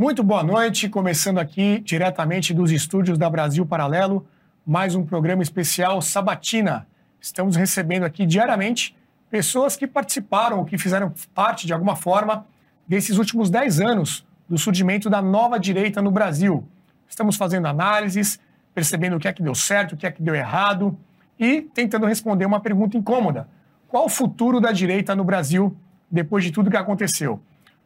Muito boa noite, começando aqui diretamente dos estúdios da Brasil Paralelo, mais um programa especial Sabatina. Estamos recebendo aqui diariamente pessoas que participaram ou que fizeram parte de alguma forma desses últimos 10 anos do surgimento da nova direita no Brasil. Estamos fazendo análises, percebendo o que é que deu certo, o que é que deu errado e tentando responder uma pergunta incômoda: qual o futuro da direita no Brasil depois de tudo que aconteceu?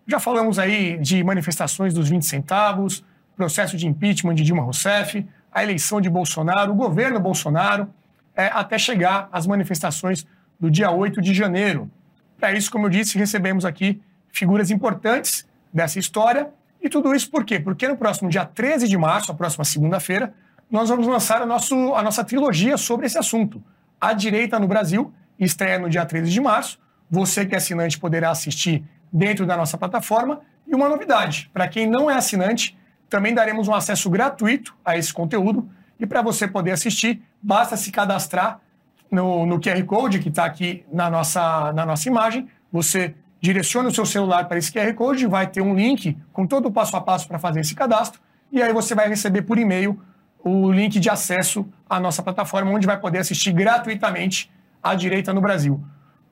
Já falamos aí de manifestações dos 20 centavos, processo de impeachment de Dilma Rousseff, a eleição de Bolsonaro, o governo Bolsonaro, é, até chegar às manifestações do dia 8 de janeiro. Para isso, como eu disse, recebemos aqui figuras importantes dessa história. E tudo isso por quê? Porque no próximo dia 13 de março, a próxima segunda-feira, nós vamos lançar a, nosso, a nossa trilogia sobre esse assunto. A Direita no Brasil, estreia no dia 13 de março. Você que é assinante poderá assistir dentro da nossa plataforma. E uma novidade: para quem não é assinante, também daremos um acesso gratuito a esse conteúdo. E para você poder assistir, basta se cadastrar no, no QR Code que está aqui na nossa, na nossa imagem. Você direciona o seu celular para esse QR Code, vai ter um link com todo o passo a passo para fazer esse cadastro. E aí você vai receber por e-mail o link de acesso à nossa plataforma, onde vai poder assistir gratuitamente a direita no Brasil.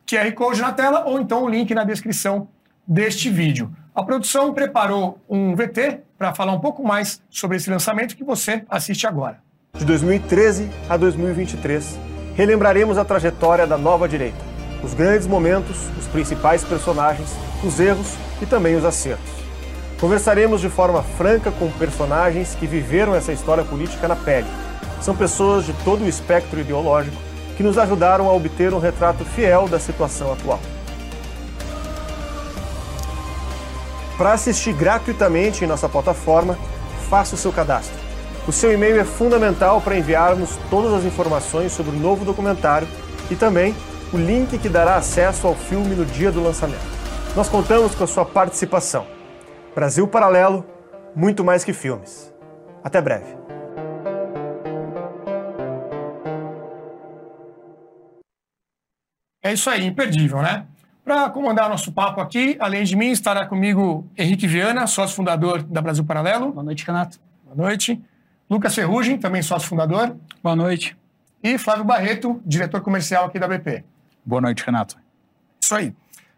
QR Code na tela ou então o link na descrição deste vídeo. A produção preparou um VT para falar um pouco mais sobre esse lançamento que você assiste agora. De 2013 a 2023, relembraremos a trajetória da nova direita, os grandes momentos, os principais personagens, os erros e também os acertos. Conversaremos de forma franca com personagens que viveram essa história política na pele. São pessoas de todo o espectro ideológico que nos ajudaram a obter um retrato fiel da situação atual. Para assistir gratuitamente em nossa plataforma, faça o seu cadastro. O seu e-mail é fundamental para enviarmos todas as informações sobre o novo documentário e também o link que dará acesso ao filme no dia do lançamento. Nós contamos com a sua participação. Brasil Paralelo, muito mais que filmes. Até breve. É isso aí, imperdível, né? Para comandar nosso papo aqui, além de mim, estará comigo Henrique Viana, sócio fundador da Brasil Paralelo. Boa noite, Renato. Boa noite. Lucas Ferrugem, também sócio fundador. Boa noite. E Flávio Barreto, diretor comercial aqui da BP. Boa noite, Renato. Isso aí.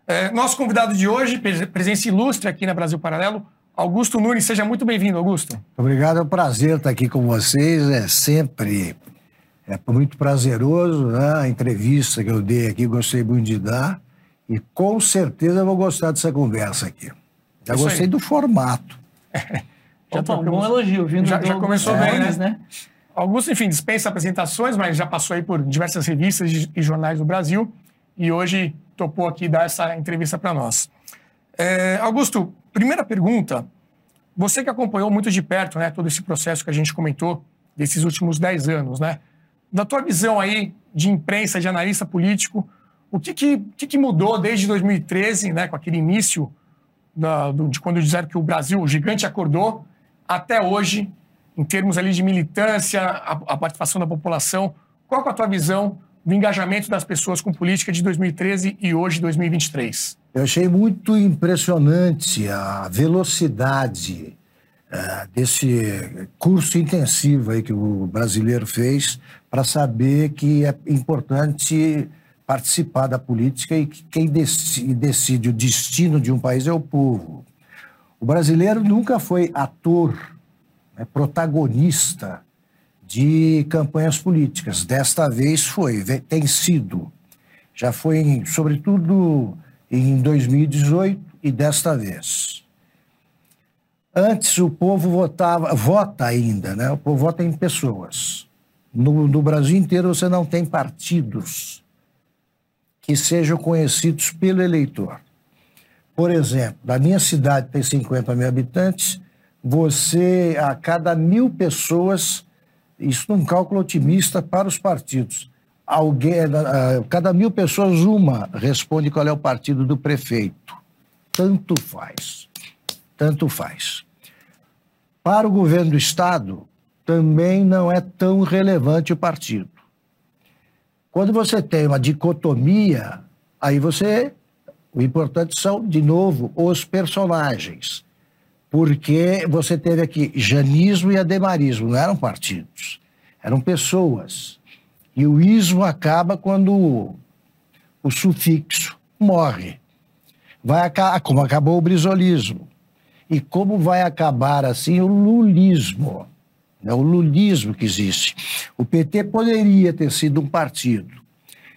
É, nosso convidado de hoje, presença ilustre aqui na Brasil Paralelo, Augusto Nunes. Seja muito bem-vindo, Augusto. Obrigado, é um prazer estar aqui com vocês. É sempre é muito prazeroso né? a entrevista que eu dei aqui, gostei muito de dar. E com certeza eu vou gostar dessa conversa aqui. Já Isso gostei aí. do formato. já Opa, um bom elogio, vindo já, já começou bem, né? né? Augusto, enfim, dispensa apresentações, mas já passou aí por diversas revistas e jornais do Brasil e hoje topou aqui dar essa entrevista para nós. É, Augusto, primeira pergunta. Você que acompanhou muito de perto né, todo esse processo que a gente comentou desses últimos 10 anos, né? Da tua visão aí de imprensa, de analista político, o que, que, que, que mudou desde 2013, né, com aquele início da, do, de quando disseram que o Brasil, o gigante, acordou, até hoje, em termos ali de militância, a, a participação da população? Qual é a tua visão do engajamento das pessoas com política de 2013 e hoje, 2023? Eu achei muito impressionante a velocidade uh, desse curso intensivo aí que o brasileiro fez para saber que é importante participar da política e que quem decide o destino de um país é o povo. O brasileiro nunca foi ator, né, protagonista de campanhas políticas. Desta vez foi, tem sido. Já foi, sobretudo, em 2018 e desta vez. Antes o povo votava, vota ainda, né? O povo vota em pessoas. No, no Brasil inteiro você não tem partidos que sejam conhecidos pelo eleitor. Por exemplo, na minha cidade tem 50 mil habitantes, você, a cada mil pessoas, isso num cálculo otimista para os partidos, alguém, a cada mil pessoas, uma responde qual é o partido do prefeito. Tanto faz. Tanto faz. Para o governo do Estado, também não é tão relevante o partido. Quando você tem uma dicotomia, aí você. O importante são, de novo, os personagens. porque você teve aqui janismo e ademarismo, não eram partidos, eram pessoas. E o ismo acaba quando o sufixo morre. Vai como acabou o brisolismo. E como vai acabar assim o lulismo? É o lulismo que existe. O PT poderia ter sido um partido,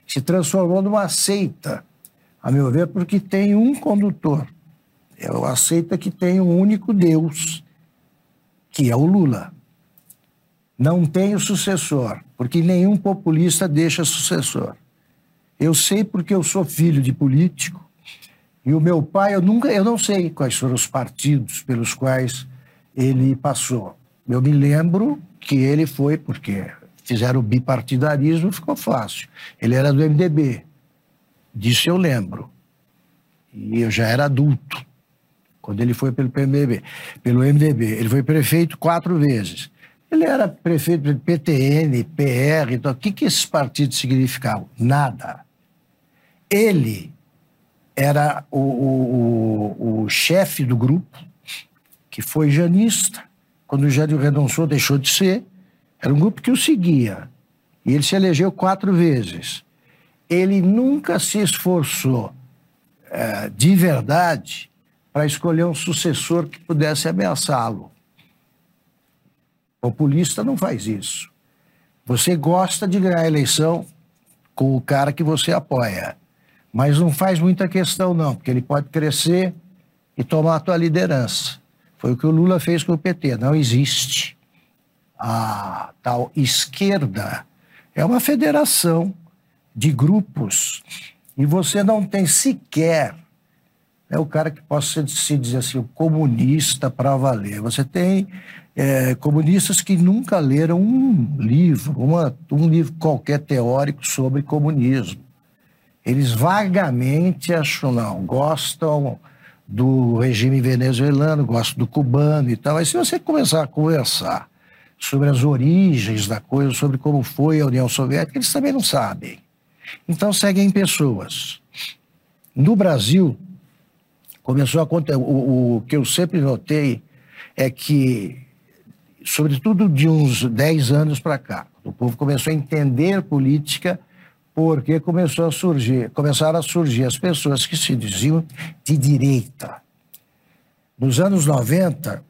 se transformou numa seita, a meu ver, porque tem um condutor é o aceita que tem um único Deus, que é o Lula. Não tem o sucessor, porque nenhum populista deixa sucessor. Eu sei porque eu sou filho de político e o meu pai, eu nunca, eu não sei quais foram os partidos pelos quais ele passou. Eu me lembro que ele foi porque fizeram o bipartidarismo, ficou fácil. Ele era do MDB. Disso eu lembro. E eu já era adulto quando ele foi pelo PMDB, pelo MDB. Ele foi prefeito quatro vezes. Ele era prefeito do PTN, PR, então, o que, que esses partidos significavam? Nada. Ele era o, o, o chefe do grupo, que foi janista. Quando o Jânio Redonçou deixou de ser, era um grupo que o seguia. E ele se elegeu quatro vezes. Ele nunca se esforçou é, de verdade para escolher um sucessor que pudesse ameaçá-lo. Populista não faz isso. Você gosta de ganhar a eleição com o cara que você apoia, mas não faz muita questão não, porque ele pode crescer e tomar a tua liderança. Foi o que o Lula fez com o PT. Não existe a tal esquerda. É uma federação de grupos e você não tem sequer é o cara que possa se dizer assim, o comunista para valer. Você tem é, comunistas que nunca leram um livro, uma, um livro qualquer teórico sobre comunismo. Eles vagamente acham, não, gostam do regime venezuelano, gostam do cubano e tal. Mas se você começar a conversar sobre as origens da coisa, sobre como foi a União Soviética, eles também não sabem. Então seguem pessoas. No Brasil, começou a acontecer. O, o, que eu sempre notei é que, sobretudo de uns 10 anos para cá, o povo começou a entender política porque começou a surgir, começaram a surgir as pessoas que se diziam de direita. Nos anos 90,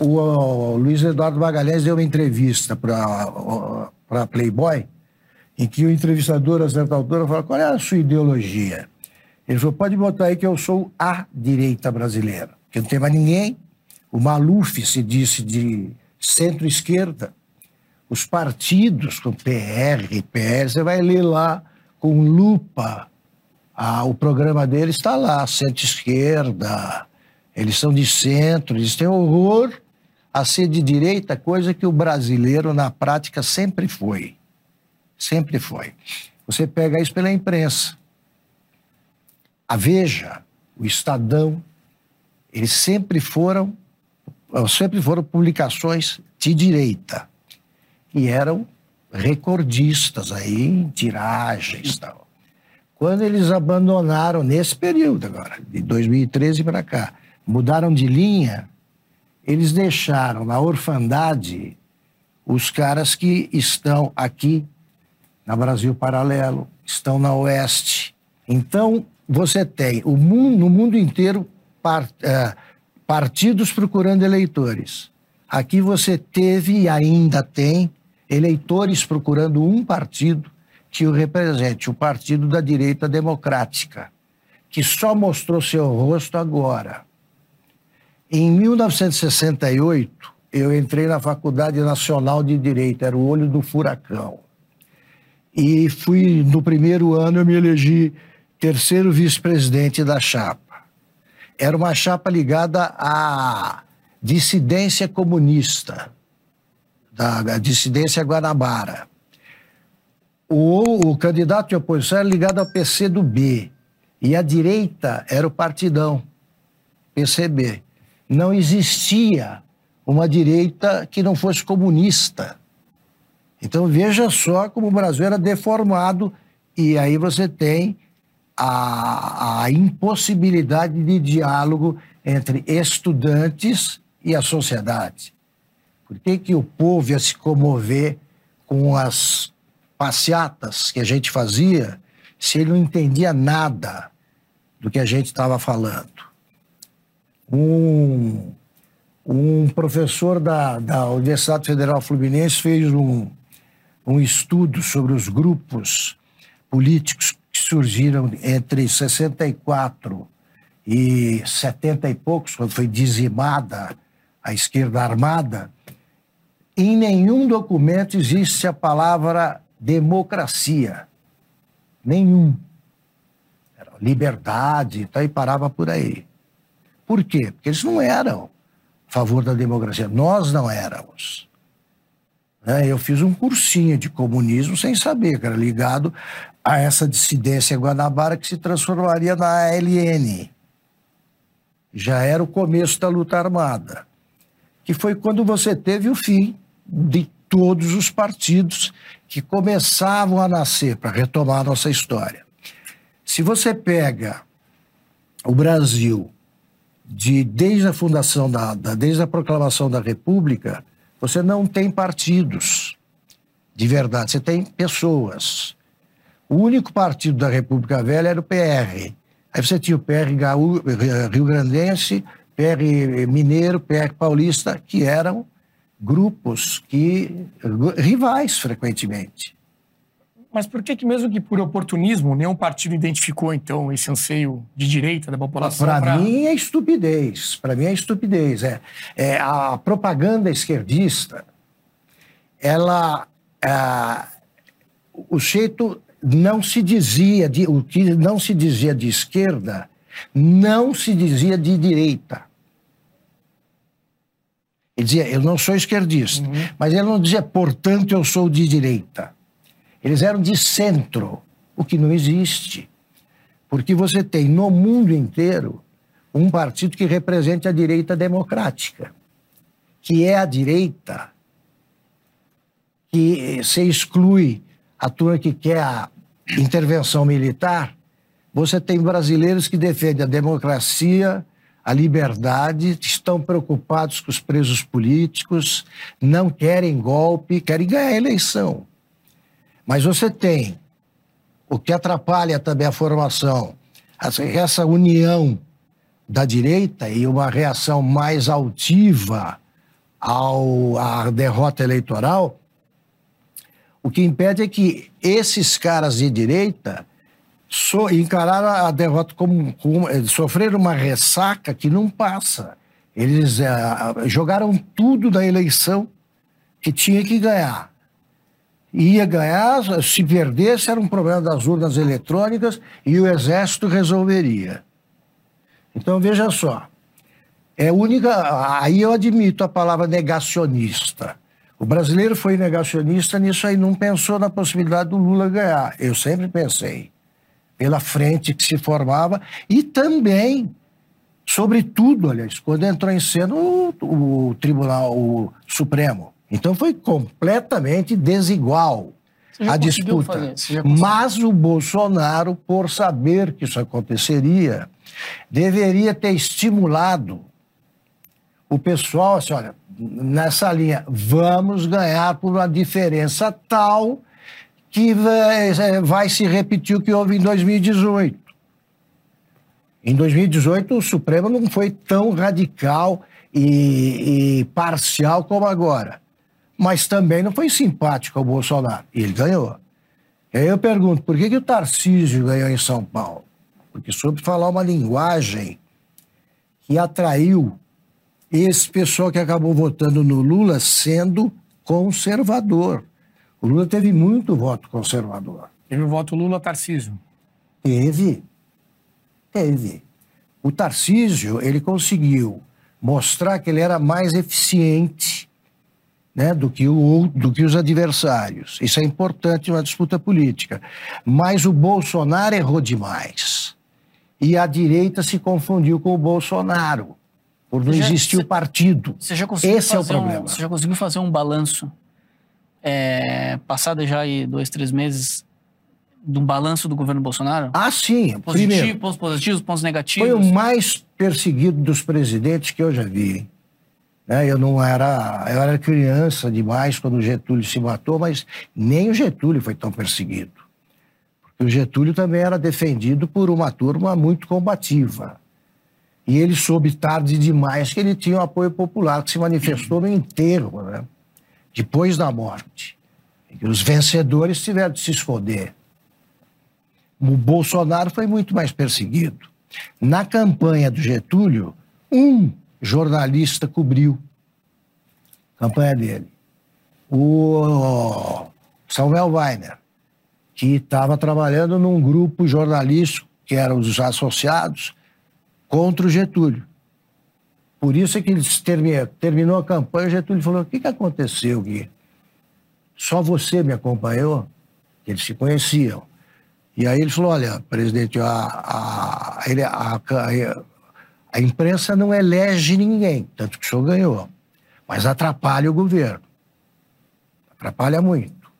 o, Luiz Eduardo Magalhães deu uma entrevista para Playboy, em que o entrevistador, a certa altura, falou: qual é a sua ideologia? Ele falou: pode botar aí que eu sou a direita brasileira, que não tem mais ninguém. O Maluf se disse de centro-esquerda. Os partidos, com PR, PR, você vai ler lá com lupa. Ah, o programa deles está lá, centro-esquerda. Eles são de centro, eles têm horror a ser de direita, coisa que o brasileiro, na prática, sempre foi. Sempre foi. Você pega isso pela imprensa a Veja, o Estadão, eles sempre foram, sempre foram publicações de direita e eram recordistas aí em tiragens tal. Quando eles abandonaram nesse período agora, de 2013 para cá, mudaram de linha, eles deixaram na orfandade os caras que estão aqui na Brasil Paralelo, estão na Oeste. Então, você tem o mundo, no mundo inteiro par, é, partidos procurando eleitores. Aqui você teve e ainda tem eleitores procurando um partido que o represente, o Partido da Direita Democrática, que só mostrou seu rosto agora. Em 1968, eu entrei na Faculdade Nacional de Direito, era o olho do furacão. E fui, no primeiro ano, eu me elegi terceiro vice-presidente da chapa. Era uma chapa ligada à dissidência comunista, da, dissidência Guanabara. O, o candidato de oposição era ligado ao PC do B. E a direita era o partidão, PCB. Não existia uma direita que não fosse comunista. Então veja só como o Brasil era deformado, e aí você tem a, a impossibilidade de diálogo entre estudantes e a sociedade? Por que, que o povo ia se comover com as passeatas que a gente fazia se ele não entendia nada do que a gente estava falando? Um, um professor da, da Universidade Federal Fluminense fez um, um estudo sobre os grupos políticos que surgiram entre 64 e 70 e poucos, quando foi dizimada a esquerda armada, em nenhum documento existe a palavra democracia. Nenhum. Era liberdade, então, e parava por aí. Por quê? Porque eles não eram a favor da democracia. Nós não éramos. Né? Eu fiz um cursinho de comunismo sem saber, que era ligado a essa dissidência Guanabara que se transformaria na ALN. Já era o começo da luta armada, que foi quando você teve o fim de todos os partidos que começavam a nascer para retomar a nossa história. Se você pega o Brasil de desde a fundação da, da desde a proclamação da República, você não tem partidos de verdade, você tem pessoas. O único partido da República Velha era o PR. Aí você tinha o PR Rio Grandense, PR Mineiro, PR Paulista, que eram grupos que rivais frequentemente. Mas por que, que mesmo que por oportunismo, nenhum partido identificou, então, esse anseio de direita da população? Para pra... mim é estupidez. Para mim é estupidez. É, é, a propaganda esquerdista, ela... É, o jeito não se dizia, de, o que não se dizia de esquerda, não se dizia de direita. Ele dizia, eu não sou esquerdista. Uhum. Mas ele não dizia, portanto, eu sou de direita. Eles eram de centro, o que não existe. Porque você tem no mundo inteiro um partido que representa a direita democrática, que é a direita que se exclui a turma que quer a intervenção militar. Você tem brasileiros que defendem a democracia, a liberdade, estão preocupados com os presos políticos, não querem golpe, querem ganhar a eleição. Mas você tem o que atrapalha também a formação, essa união da direita e uma reação mais altiva ao, à derrota eleitoral, o que impede é que esses caras de direita so, encararam a derrota como, como eh, sofreram uma ressaca que não passa. Eles uh, jogaram tudo da eleição que tinha que ganhar. Ia ganhar, se perdesse, era um problema das urnas eletrônicas e o Exército resolveria. Então, veja só. É única. Aí eu admito a palavra negacionista. O brasileiro foi negacionista nisso aí, não pensou na possibilidade do Lula ganhar. Eu sempre pensei pela frente que se formava e também, sobretudo, aliás, quando entrou em cena o, o Tribunal o Supremo. Então foi completamente desigual a disputa. Mas o Bolsonaro, por saber que isso aconteceria, deveria ter estimulado o pessoal assim, olha, nessa linha, vamos ganhar por uma diferença tal que vai, é, vai se repetir o que houve em 2018. Em 2018, o Supremo não foi tão radical e, e, parcial como agora. Mas também não foi simpático ao Bolsonaro. E ele ganhou. E aí eu pergunto, por que, que o Tarcísio ganhou em São Paulo? Porque soube falar uma linguagem que atraiu esse pessoal que acabou votando no Lula sendo conservador. O Lula teve muito voto conservador. Teve o voto Lula-Tarcísio? Teve. Teve. O Tarcísio, ele conseguiu mostrar que ele era mais eficiente né, do, que o, do que os adversários. Isso é importante numa disputa política. Mas o Bolsonaro errou demais. E a direita se confundiu com o Bolsonaro, por não existir o partido. Esse é o problema. Um, você já conseguiu fazer um balanço é, passada já aí dois, três meses, do balanço do governo Bolsonaro? Ah, sim. Positivo, Primeiro, pontos positivos, pontos negativos. Foi o mais perseguido dos presidentes que eu já vi. Né? Eu não era, eu era criança demais quando o Getúlio se matou, mas nem o Getúlio foi tão perseguido. Porque o Getúlio também era defendido por uma turma muito combativa. E ele soube tarde demais que ele tinha um apoio popular, que se manifestou no enterro, né? Depois da morte. Os vencedores tiveram de se esconder. O Bolsonaro foi muito mais perseguido. Na campanha do Getúlio, um jornalista cobriu a campanha dele. O Samuel Weiner, que estava trabalhando num grupo jornalístico, que eram os associados, contra o Getúlio. Por isso é que ele terminou a campanha, o Getúlio falou, o que, que aconteceu, Gui? Só você me acompanhou? Eles se conheciam. E aí ele falou, olha, presidente, a, a, a, a, imprensa não elege ninguém, tanto que o senhor ganhou, mas atrapalha o governo. Atrapalha muito.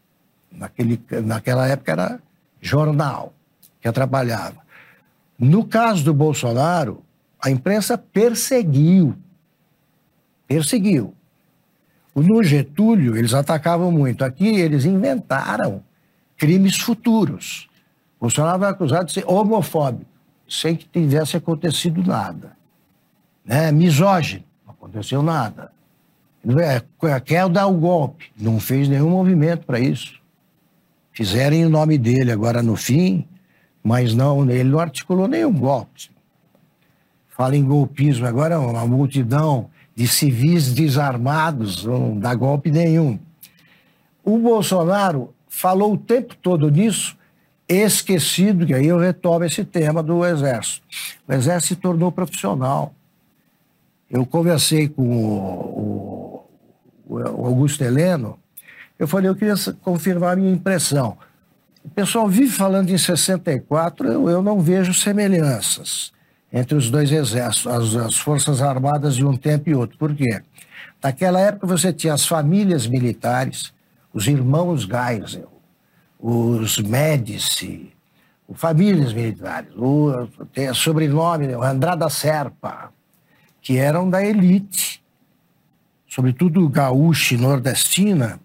Naquele, naquela época era jornal que atrapalhava. No caso do Bolsonaro, a imprensa perseguiu. Perseguiu. No Getúlio, eles atacavam muito. Aqui, eles inventaram crimes futuros. Bolsonaro vai acusado de ser homofóbico, sem que tivesse acontecido nada. Né? Misógino, não aconteceu nada. É, quer dar o golpe, não fez nenhum movimento para isso. Fizeram em nome dele agora no fim, mas não, ele não articulou nenhum golpe. Fala em golpismo, agora uma multidão de civis desarmados, não dá golpe nenhum. O Bolsonaro falou o tempo todo nisso, esquecido, que aí eu retomo esse tema do Exército. O Exército se tornou profissional. Eu conversei com o, o, o Augusto Heleno, eu falei, eu queria confirmar a minha impressão. O pessoal vive falando em 64, eu, eu não vejo semelhanças entre os dois exércitos, as, as, Forças Armadas de um tempo e outro. Por quê? Naquela época você tinha as famílias militares, os irmãos Geisel, os Médici, famílias militares, o, tem sobrenome, o Andrada Serpa, que eram da elite, sobretudo gaúcha e nordestina,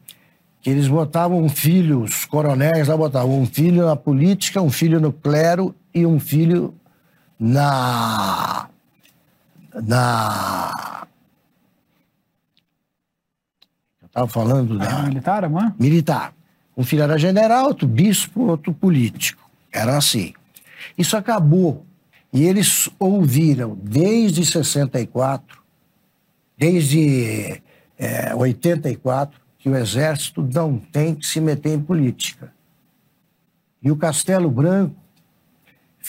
que eles botavam um filho, os coronéis lá botavam um filho na política, um filho no clero e um filho na. na. Eu estava falando da. militar, amor? Militar. Um filho era general, outro bispo, outro político. Era assim. Isso acabou. E eles ouviram desde 64, desde é, 84, que o exército não tem que se meter em política. E o Castelo Branco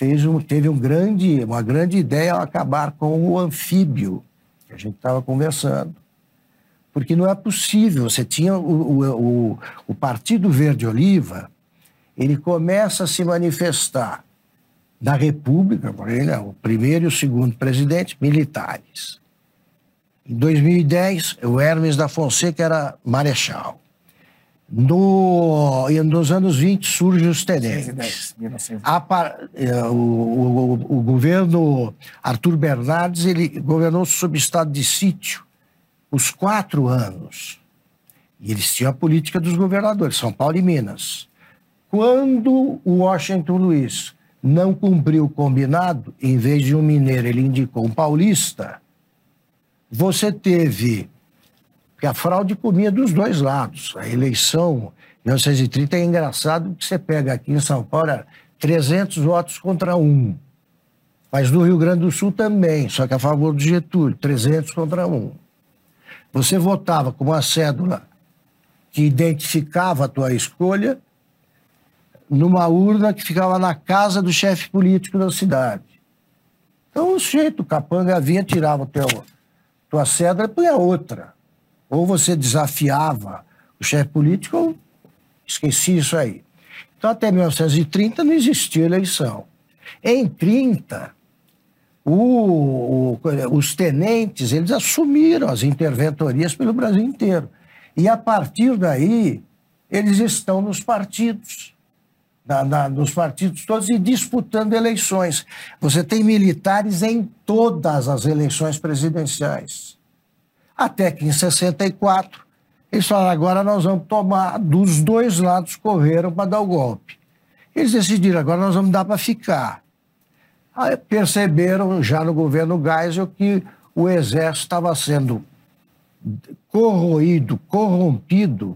fez um, teve um grande, uma grande ideia ao acabar com o anfíbio, que a gente estava conversando. Porque não é possível, você tinha o, o, o, o Partido Verde Oliva, ele começa a se manifestar da República, ele é o primeiro e o segundo presidente, militares. Em 2010, o Hermes da Fonseca era marechal. No, nos anos 20 surgem os. A, é, o, o, o, governo Arthur Bernardes ele governou sob estado de sítio os quatro anos. E eles tinham a política dos governadores, São Paulo e Minas. Quando o Washington Luiz não cumpriu o combinado, em vez de um mineiro, ele indicou um paulista, você teve porque a fraude comia dos dois lados. A eleição em 1930 é engraçado que você pega aqui em São Paulo 300 votos contra um. Mas no Rio Grande do Sul também, só que a favor do Getúlio, 300 contra um. Você votava com uma cédula que identificava a tua escolha numa urna que ficava na casa do chefe político da cidade. Então o sujeito, o capanga vinha, tirava a tua cédula e punha outra. Ou você desafiava o chefe político ou esquecia isso aí. Então, até 1930 não existia eleição. Em 30, o, o, os tenentes eles assumiram as interventorias pelo Brasil inteiro. E a partir daí, eles estão nos partidos. Na, na, nos partidos todos e disputando eleições. Você tem militares em todas as eleições presidenciais. Até que em 64, eles falaram, agora nós vamos tomar, dos dois lados correram para dar o golpe. Eles decidiram, agora nós vamos dar para ficar. Aí perceberam já no governo Geisel que o exército estava sendo corroído, corrompido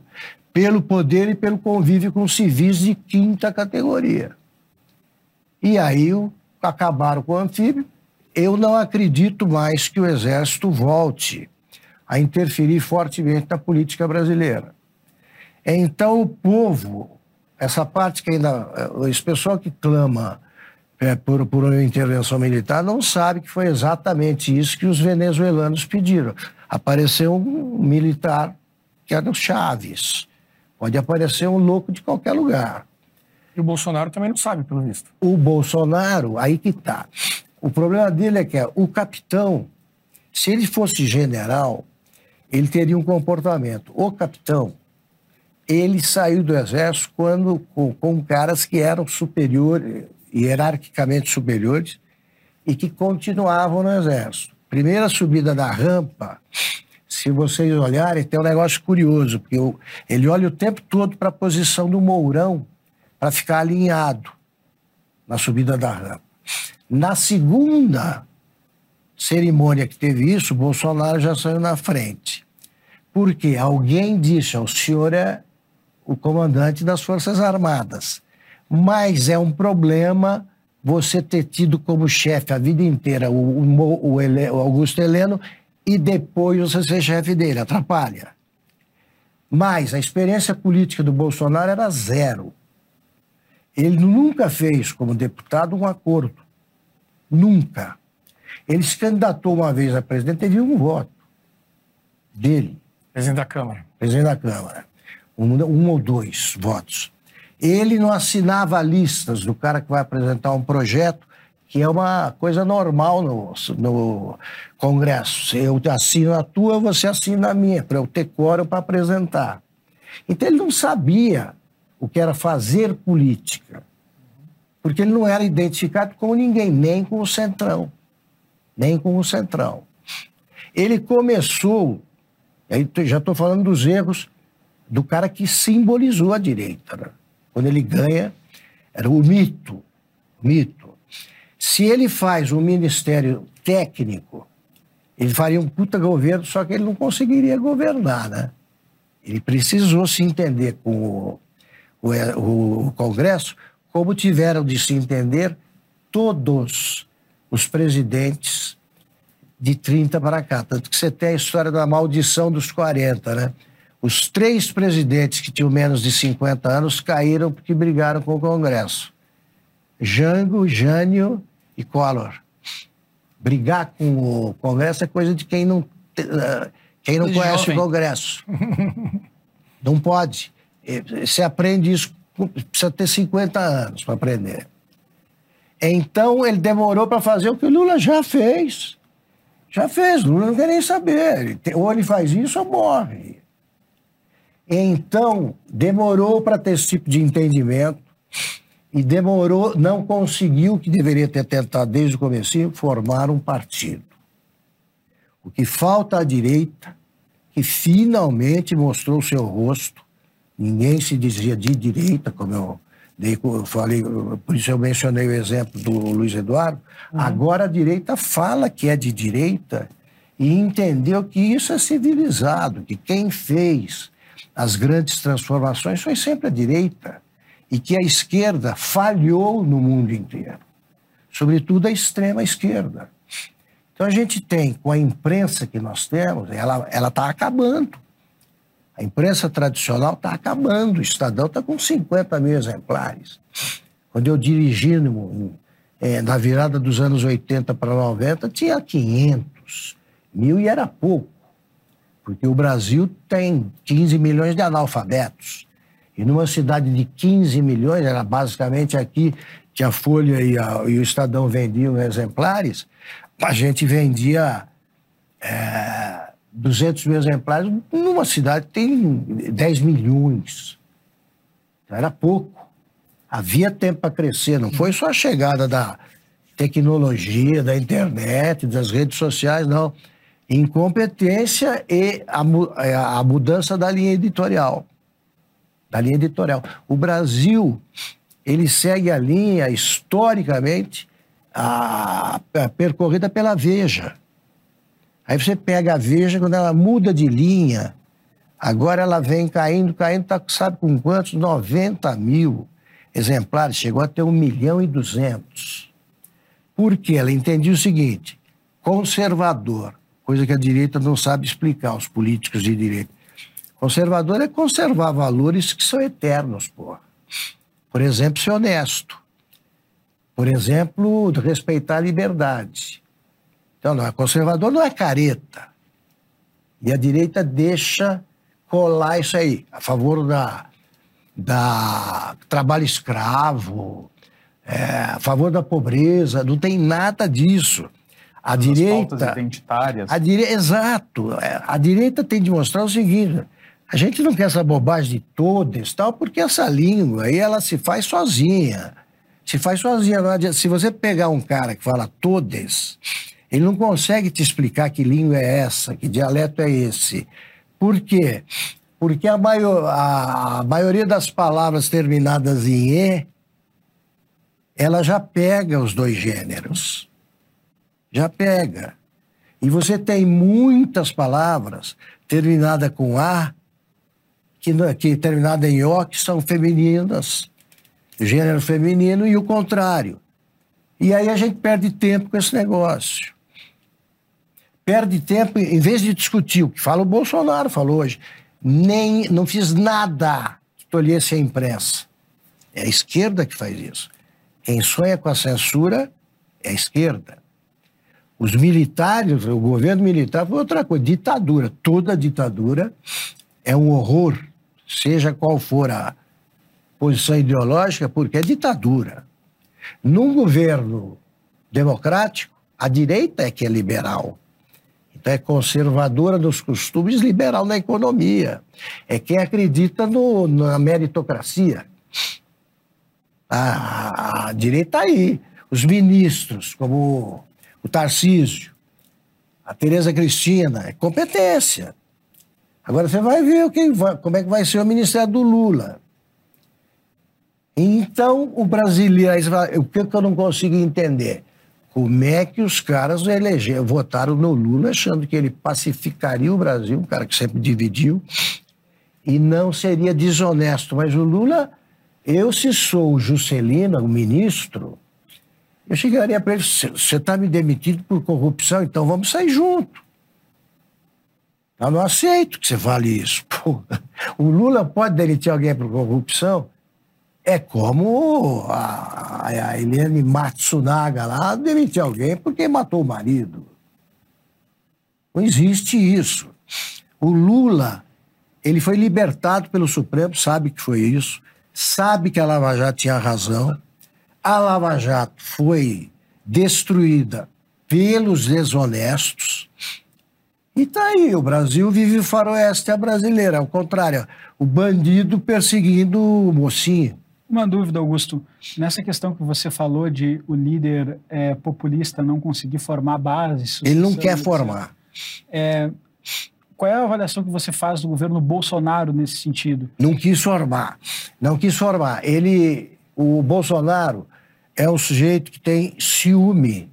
pelo poder e pelo convívio com civis de quinta categoria. E aí acabaram com o anfíbio. Eu não acredito mais que o exército volte a interferir fortemente na política brasileira. Então o povo, essa parte que ainda, esse pessoal que clama é, por, por uma intervenção militar não sabe que foi exatamente isso que os venezuelanos pediram. Apareceu um militar que era o Chaves. Pode aparecer um louco de qualquer lugar. E o Bolsonaro também não sabe, pelo visto. O Bolsonaro, aí que tá. O problema dele é que é, o capitão, se ele fosse general, ele teria um comportamento. O capitão, ele saiu do exército quando com, com caras que eram superiores, hierarquicamente superiores e que continuavam no exército. Primeira subida da rampa, se vocês olharem, tem um negócio curioso, porque ele olha o tempo todo para a posição do Mourão para ficar alinhado na subida da rampa. Na segunda cerimônia que teve isso, Bolsonaro já saiu na frente. Porque alguém disse, o senhor é o comandante das Forças Armadas mas é um problema você ter tido como chefe a vida inteira o, o, o, Augusto Heleno e depois você ser chefe dele, atrapalha. Mas a experiência política do Bolsonaro era zero. Ele nunca fez, como deputado, um acordo. Nunca. Ele se candidatou uma vez a presidente, teve um voto dele. Presidente da Câmara. Presidente da Câmara. Um, um ou dois votos. Ele não assinava listas do cara que vai apresentar um projeto, que é uma coisa normal no, no Congresso. Eu assino a tua, você assina a minha, para eu ter quórum para apresentar. Então ele não sabia o que era fazer política, porque ele não era identificado com ninguém, nem com o Centrão. Nem com o Centrão. Ele começou, aí já estou falando dos erros do cara que simbolizou a direita. Né? quando ele ganha, era o mito. Mito. Se ele faz um ministério técnico, ele faria um puta governo, só que ele não conseguiria governar, né? Ele precisou se entender com o, o, o Congresso, como tiveram de se entender todos os presidentes de 30 para cá. Tanto que você tem a história da maldição dos 40, né? Os três presidentes que tinham menos de 50 anos caíram porque brigaram com o Congresso. Jango, Jânio e Collor. Brigar com o Congresso é coisa de quem não, eh, quem não conhece jovem. o Congresso. não pode. Você aprende isso, precisa ter 50 anos para aprender. Então ele demorou para fazer o que o Lula já fez. Já fez, Lula não quer nem saber. Ou ele faz isso ou morre. Então, demorou para ter esse tipo de entendimento e demorou, não conseguiu, que deveria ter tentado desde o começo, formar um partido. O que falta à direita, que finalmente mostrou seu rosto, ninguém se dizia de direita, como eu, dei, eu falei, por isso eu mencionei o exemplo do Luiz Eduardo, uhum. agora a direita fala que é de direita e entendeu que isso é civilizado, que quem fez as grandes transformações foi sempre a direita e que a esquerda falhou no mundo inteiro, sobretudo a extrema esquerda. Então a gente tem, com a imprensa que nós temos, ela está acabando. A imprensa tradicional está acabando. O Estadão está com 50 mil exemplares. Quando eu dirigi no, é, na virada dos anos 80 para 90, tinha 500 mil e era pouco porque o Brasil tem 15 milhões de analfabetos. E numa cidade de 15 milhões, era basicamente aqui que a Folha e, a, e o Estadão vendiam exemplares, a gente vendia é, 200 mil exemplares numa cidade que tem 10 milhões. Então, era pouco. Havia tempo para crescer, não foi só a chegada da tecnologia, da internet, das redes sociais, não Incompetência e a, é, a mudança da linha editorial. Da linha editorial. O Brasil, ele segue a linha, historicamente, a, a percorrida pela Veja. Aí você pega a Veja, quando ela muda de linha, agora ela vem caindo, caindo, tá, sabe com quantos? 90 mil exemplares, chegou a ter 1 milhão e 200. Porque ela entendia o seguinte: conservador, coisa que a direita não sabe explicar, os políticos de direita. Conservador é conservar valores que são eternos, porra. Por exemplo, ser honesto. Por exemplo, respeitar a liberdade. Então, não, conservador não é careta. E a direita deixa colar isso aí, a favor da, da trabalho escravo, é, a favor da pobreza, não tem nada disso. A As direita. Identitárias. A dire, exato. É, a direita tem de mostrar o seguinte: a gente não quer essa bobagem de todas tal, porque essa língua aí ela se faz sozinha. Se faz sozinha. Se você pegar um cara que fala todas, ele não consegue te explicar que língua é essa, que dialeto é esse. Por quê? Porque a, maior, a maioria das palavras terminadas em E, ela já pega os dois gêneros. Já pega. E você tem muitas palavras terminadas com A, que, que terminadas em O, que são femininas, gênero feminino, e o contrário. E aí a gente perde tempo com esse negócio perde tempo, em vez de discutir o que fala o Bolsonaro, falou hoje, nem, não fiz nada que tolhesse a imprensa. É a esquerda que faz isso. Quem sonha com a censura é a esquerda. Os militares, o governo militar foi outra coisa, ditadura. Toda ditadura é um horror, seja qual for a posição ideológica, porque é ditadura. Num governo democrático, a direita é que é liberal é conservadora dos costumes, liberal na economia. É quem acredita no, na meritocracia. A, a direita tá aí. Os ministros, como o Tarcísio, a Tereza Cristina, é competência. Agora você vai ver quem vai, como é que vai ser o ministério do Lula. Então, o brasileiro, o que eu não consigo entender? Como é que os caras elegeram, votaram no Lula achando que ele pacificaria o Brasil, um cara que sempre dividiu, e não seria desonesto. Mas o Lula, eu se sou o Juscelino, o ministro, eu chegaria para ele, você está me demitido por corrupção, então vamos sair junto. Eu não aceito que você fale isso. Pô, o Lula pode demitir alguém por corrupção? É como a, a Helene Matsunaga lá demitir alguém porque matou o marido. Não existe isso. O Lula, ele foi libertado pelo Supremo, sabe que foi isso, sabe que a Lava Jato tinha razão. A Lava Jato foi destruída pelos desonestos. E tá aí, o Brasil vive o faroeste a brasileira, ao contrário, o bandido perseguindo o mocinho. Uma dúvida, Augusto. Nessa questão que você falou de o líder é, populista não conseguir formar bases. Ele não quer formar. É, qual é a avaliação que você faz do governo Bolsonaro nesse sentido? Não quis formar. Não quis formar. Ele, o Bolsonaro é um sujeito que tem ciúme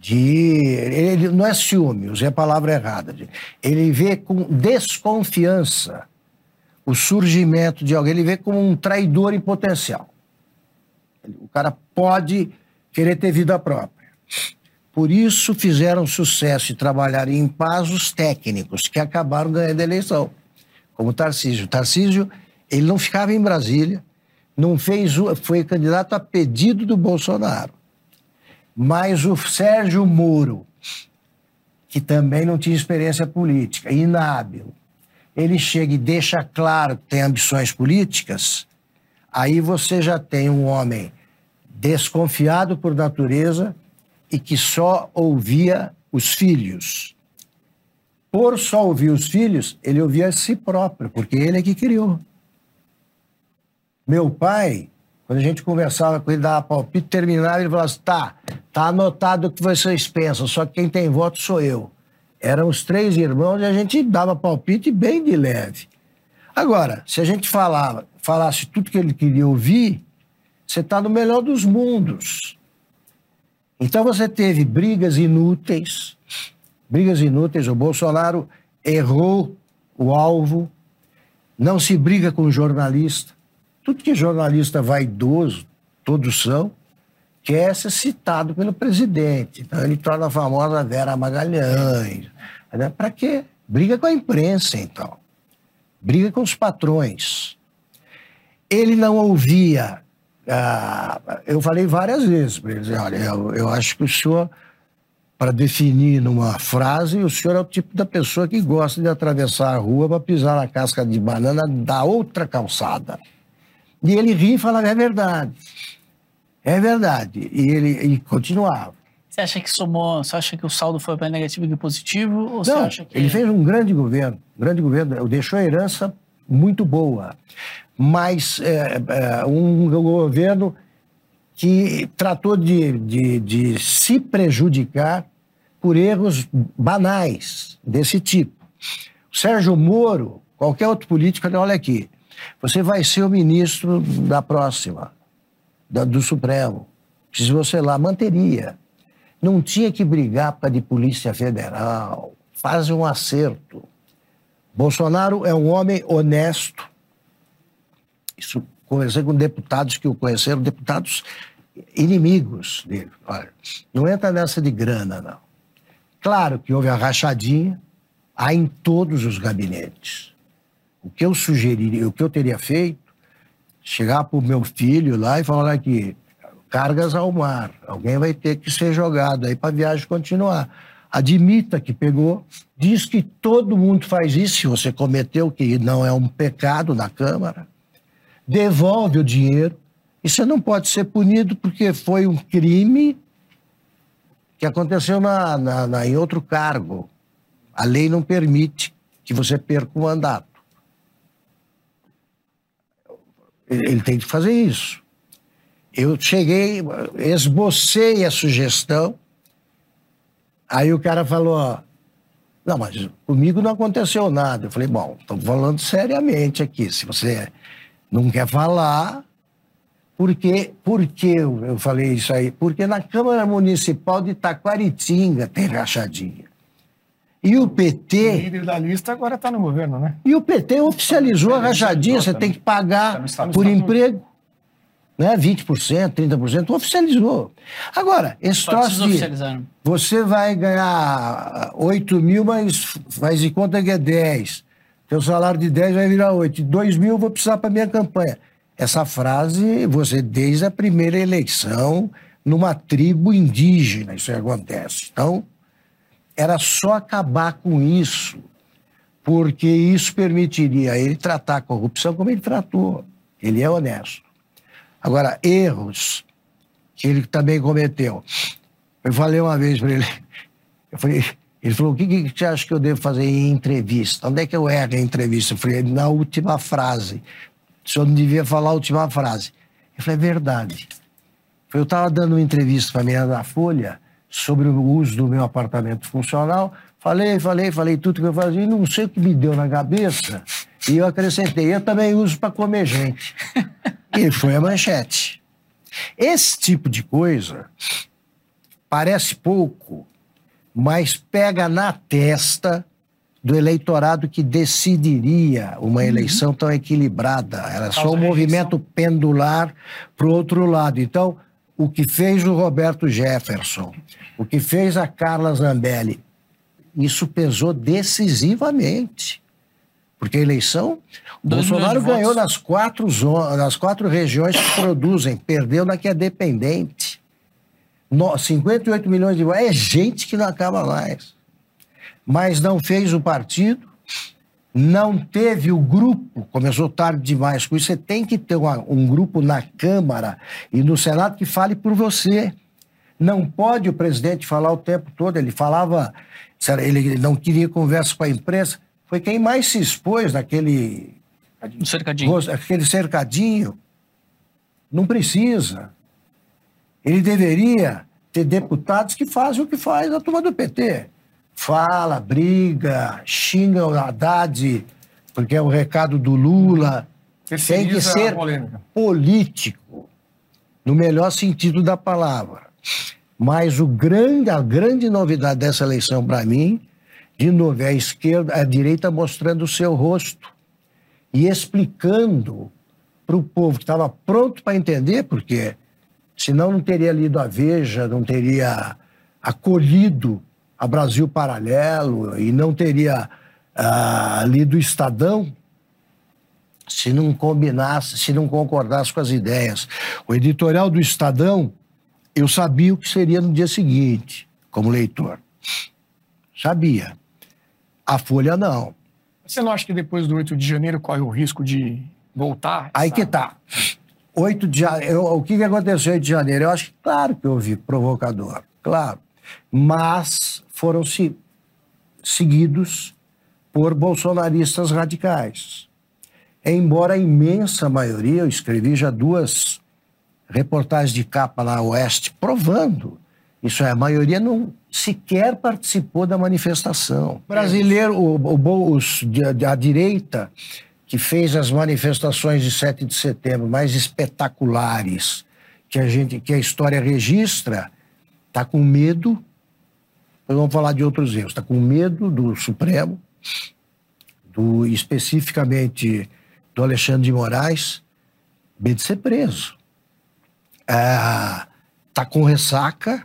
de. Ele não é ciúme, usei a palavra errada. Ele vê com desconfiança o surgimento de alguém, ele vê como um traidor em potencial. O cara pode querer ter vida própria. Por isso fizeram sucesso e trabalharam em paz os técnicos, que acabaram ganhando a eleição, como Tarcísio. Tarcísio, ele não ficava em Brasília, não fez, foi candidato a pedido do Bolsonaro. Mas o Sérgio Moro, que também não tinha experiência política, inábil, ele chega e deixa claro que tem ambições políticas, aí você já tem um homem desconfiado por natureza e que só ouvia os filhos. Por só ouvir os filhos, ele ouvia a si próprio, porque ele é que criou. Meu pai, quando a gente conversava com ele, dava palpite, terminava, ele falava assim, tá, tá anotado o que vocês pensam, só que quem tem voto sou eu. Eram os três irmãos e a gente dava palpite bem de leve. Agora, se a gente falava, falasse tudo que ele queria ouvir, você está no melhor dos mundos. Então você teve brigas inúteis, brigas inúteis. O Bolsonaro errou o alvo, não se briga com jornalista. Tudo que jornalista vaidoso, todos são, quer ser citado pelo presidente. Então ele torna a famosa Vera Magalhães. Né? Para quê? Briga com a imprensa, então. Briga com os patrões. Ele não ouvia. Ah, eu falei várias vezes para ele: olha, eu, eu acho que o senhor, para definir numa frase, o senhor é o tipo da pessoa que gosta de atravessar a rua para pisar na casca de banana da outra calçada. E ele ri e fala: é verdade. É verdade. E ele e continuava. Você acha que somou, você acha que o saldo foi mais negativo que positivo? Ou Não, você acha que... ele fez um grande governo, um grande governo, deixou a herança muito boa, mas é, é, um governo que tratou de, de, de se prejudicar por erros banais desse tipo. O Sérgio Moro, qualquer outro político, olha aqui, você vai ser o ministro da próxima da, do Supremo. Se você lá manteria. Não tinha que brigar para de Polícia Federal. Faz um acerto. Bolsonaro é um homem honesto. Isso conversei com deputados que o conheceram, deputados inimigos dele. Olha, não entra nessa de grana, não. Claro que houve a rachadinha, há em todos os gabinetes. O que eu sugeriria, o que eu teria feito, chegar para o meu filho lá e falar que cargas ao mar, alguém vai ter que ser jogado aí para a viagem continuar. Admita que pegou, diz que todo mundo faz isso, se você cometeu, que não é um pecado na Câmara, devolve o dinheiro, e você não pode ser punido porque foi um crime que aconteceu na, na, na, em outro cargo. A lei não permite que você perca o mandato. Ele tem que fazer isso. Eu cheguei, esbocei a sugestão, aí o cara falou, ó, não, mas comigo não aconteceu nada. Eu falei, bom, estamos falando seriamente aqui. Se você não quer falar, por que eu falei isso aí? Porque na Câmara Municipal de Taquaritinga tem rachadinha. E o PT. O líder da lista agora está no governo, né? E o PT oficializou a rachadinha, você tem que pagar tá por emprego. Né? 20%, 30%, oficializou. Agora, esse troço de. Você vai ganhar 8 mil, mas faz de conta que é 10. Teu salário de 10 vai virar 8. 2 mil eu vou precisar para minha campanha. Essa frase, você, desde a primeira eleição, numa tribo indígena, isso acontece. Então, era só acabar com isso, porque isso permitiria ele tratar a corrupção como ele tratou. Ele é honesto. Agora, erros que ele também cometeu. Eu falei uma vez para ele, eu falei, ele falou: o que, que você acha que eu devo fazer em entrevista? Onde é que eu erro em entrevista? Eu falei: na última frase. O senhor não devia falar a última frase. Eu falei: é verdade. Eu estava dando uma entrevista para a menina da Folha sobre o uso do meu apartamento funcional. Falei, falei, falei tudo que eu fazia e não sei o que me deu na cabeça. E eu acrescentei, eu também uso para comer gente. e foi a manchete. Esse tipo de coisa parece pouco, mas pega na testa do eleitorado que decidiria uma uhum. eleição tão equilibrada. Era só um movimento pendular para o outro lado. Então, o que fez o Roberto Jefferson, o que fez a Carla Zambelli, isso pesou decisivamente. Porque a eleição, o Bolsonaro ganhou nas quatro, zonas, nas quatro regiões que produzem, perdeu na que é dependente. No, 58 milhões de votos. É gente que não acaba mais. Mas não fez o partido, não teve o grupo, começou tarde demais com isso. Você tem que ter uma, um grupo na Câmara e no Senado que fale por você. Não pode o presidente falar o tempo todo. Ele falava, ele não queria conversa com a imprensa. Foi quem mais se expôs naquele. Cercadinho. Aquele cercadinho. Não precisa. Ele deveria ter deputados que fazem o que faz a turma do PT fala, briga, xinga o Haddad, porque é o recado do Lula. Tem que ser político, no melhor sentido da palavra. Mas o grande, a grande novidade dessa eleição, para mim, de novo, é a esquerda, a direita mostrando o seu rosto e explicando para o povo que estava pronto para entender, porque senão não teria lido a Veja, não teria acolhido a Brasil Paralelo e não teria ah, lido o Estadão se não combinasse, se não concordasse com as ideias. O editorial do Estadão, eu sabia o que seria no dia seguinte, como leitor. Sabia. A Folha não. Você não acha que depois do 8 de janeiro corre o risco de voltar? Aí essa- que tá. 8 de janeiro, o que, que aconteceu em 8 de janeiro? Eu acho que, claro que houve provocador, claro. Mas foram se, seguidos por bolsonaristas radicais. Embora a imensa maioria, eu escrevi já duas reportagens de capa na Oeste provando. Isso é, a maioria não sequer participou da manifestação. Brasileiro, o, o, os, a direita, que fez as manifestações de 7 de setembro mais espetaculares que a, gente, que a história registra, está com medo. Vamos falar de outros erros. Está com medo do Supremo, do, especificamente do Alexandre de Moraes, medo de ser preso. Está com ressaca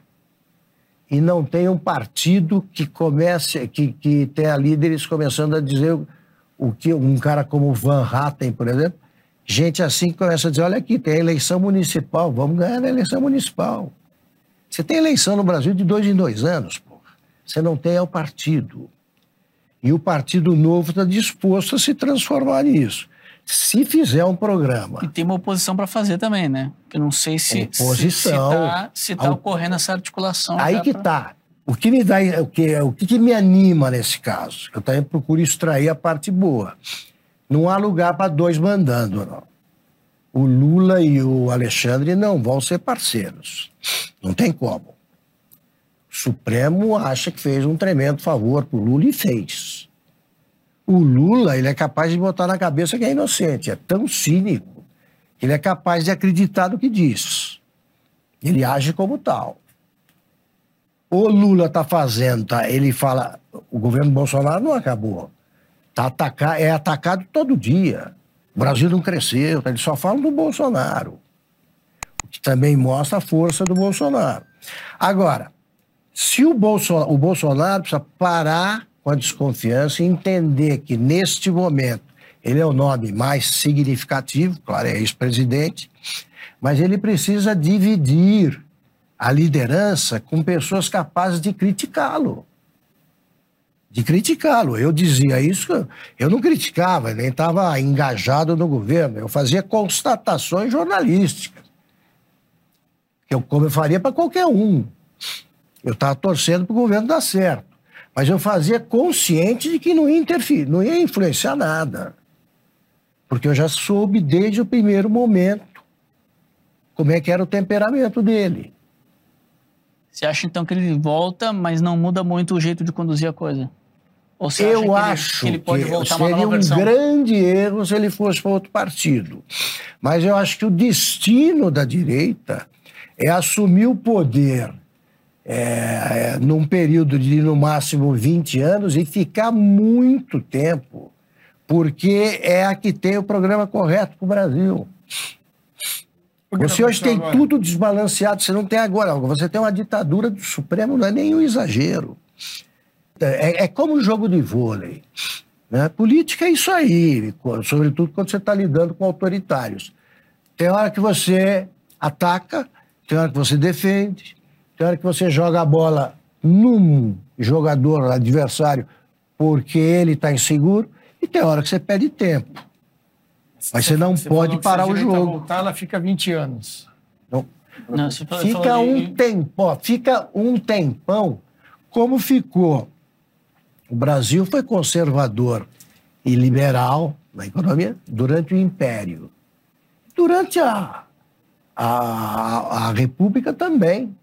e não tem um partido que comece, que, que tenha líderes começando a dizer o que um cara como Van Hatten, por exemplo, gente assim começa a dizer, olha aqui, tem eleição municipal, vamos ganhar na eleição municipal. Você tem eleição no Brasil de dois em dois anos, porra. Você não tem é o partido. E o Partido Novo está disposto a se transformar nisso. Se fizer um programa E tem uma oposição para fazer também, né? Que eu não sei se Oposição. se, se tá, tá ocorrendo essa articulação. Aí que pra- tá. O que me dá, o que, o que, que me anima nesse caso? Eu também procuro extrair a parte boa. Não há lugar para dois mandando, não. O Lula e o Alexandre não vão ser parceiros. Não tem como. O Supremo acha que fez um tremendo favor pro Lula e fez. O Lula, ele é capaz de botar na cabeça que é inocente. É tão cínico que ele é capaz de acreditar no que diz. Ele age como tal o Lula está fazendo, tá? ele fala, o governo Bolsonaro não acabou. Tá atacar, é atacado todo dia. O Brasil não cresceu, tá? eles só falam do Bolsonaro. O que também mostra a força do Bolsonaro. Agora, se o, Bolso, o Bolsonaro precisa parar com a desconfiança e entender que, neste momento, ele é o nome mais significativo, claro, é ex-presidente, mas ele precisa dividir a liderança com pessoas capazes de criticá-lo. De criticá-lo. Eu dizia isso, eu não criticava, nem estava engajado no governo, eu fazia constatações jornalísticas. Que eu, como eu faria para qualquer um. Eu estava torcendo para o governo dar certo. Mas eu fazia consciente de que não ia interferir, não ia influenciar nada. Porque eu já soube desde o primeiro momento como é que era o temperamento dele. Você acha então que ele volta, mas não muda muito o jeito de conduzir a coisa? Ou você Eu que ele- acho que ele pode que voltar uma seria um grande erro se ele fosse para outro partido. Mas eu acho que o destino da direita é assumir o poder é, é, num período de no máximo 20 anos e ficar muito tempo, porque é a que tem o programa correto para o Brasil. Você hoje tem agora? tudo desbalanceado, você não tem agora. Você tem uma ditadura do Supremo, não é nenhum exagero. É, é como um jogo de vôlei. Né? Política é isso aí, sobretudo quando você está lidando com autoritários. Tem hora que você ataca, tem hora que você defende, tem hora que você joga a bola num jogador adversário porque ele está inseguro, e tem hora que você perde tempo. Mas você não Você pode parar o jogo. voltar, ela fica 20 anos. Não, Não, Fica um de- tempo, fica um tempão como ficou. O Brasil foi conservador e liberal na economia durante o Império. Durante a, a, a República também.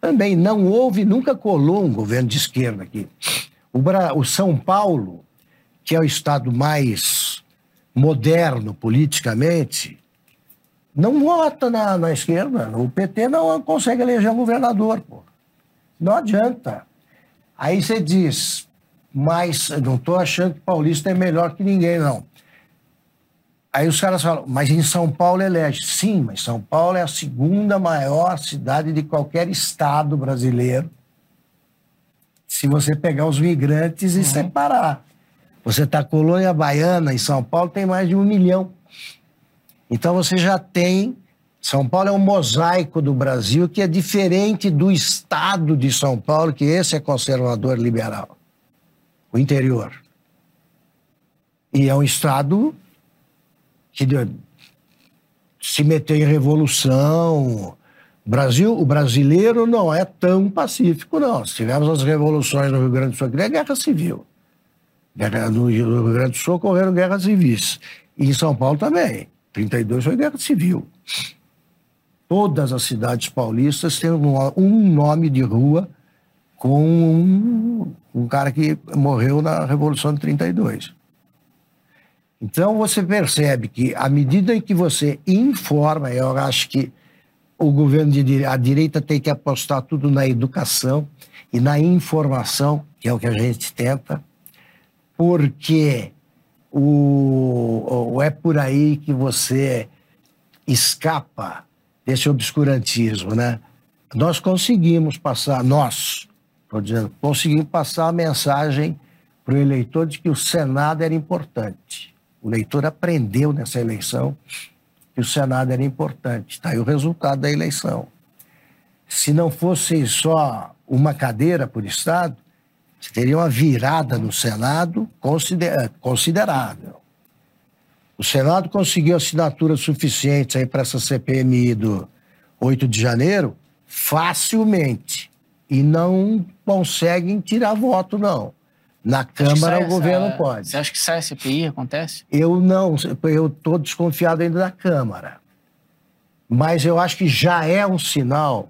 Também não houve, nunca colou um governo de esquerda aqui. O, Bra... o São Paulo, que é o estado mais moderno politicamente, não vota na, na esquerda. O PT não consegue eleger um governador, pô. Não adianta. Aí você diz, mas não estou achando que paulista é melhor que ninguém, não. Aí os caras falam, mas em São Paulo elege. Sim, mas São Paulo é a segunda maior cidade de qualquer estado brasileiro. Se você pegar os migrantes e uhum. separar. Você está colônia baiana em São Paulo, tem mais de um milhão. Então você já tem. São Paulo é um mosaico do Brasil que é diferente do estado de São Paulo, que esse é conservador liberal. O interior. E é um estado que se meteu em revolução. Brasil, o brasileiro não é tão pacífico, não. Tivemos as revoluções no Rio Grande do Sul, que é guerra civil. No Rio Grande do Sul ocorreram guerras civis. E em São Paulo também. 32 foi guerra civil. Todas as cidades paulistas têm um nome de rua com um, um cara que morreu na Revolução de 32. Então você percebe que à medida em que você informa, eu acho que o governo de a direita tem que apostar tudo na educação e na informação, que é o que a gente tenta, porque o, o é por aí que você escapa desse obscurantismo, né? Nós conseguimos passar, nós, estou dizendo, conseguimos passar a mensagem para o eleitor de que o Senado era importante o leitor aprendeu nessa eleição que o Senado era importante. Está aí o resultado da eleição. Se não fosse só uma cadeira por Estado, teria uma virada no Senado considerável. O Senado conseguiu assinaturas suficientes para essa CPMI do 8 de janeiro facilmente. E não conseguem tirar voto, não. Na Câmara o governo essa, pode. Você acha que sai a CPI acontece? Eu não, eu estou desconfiado ainda da Câmara. Mas eu acho que já é um sinal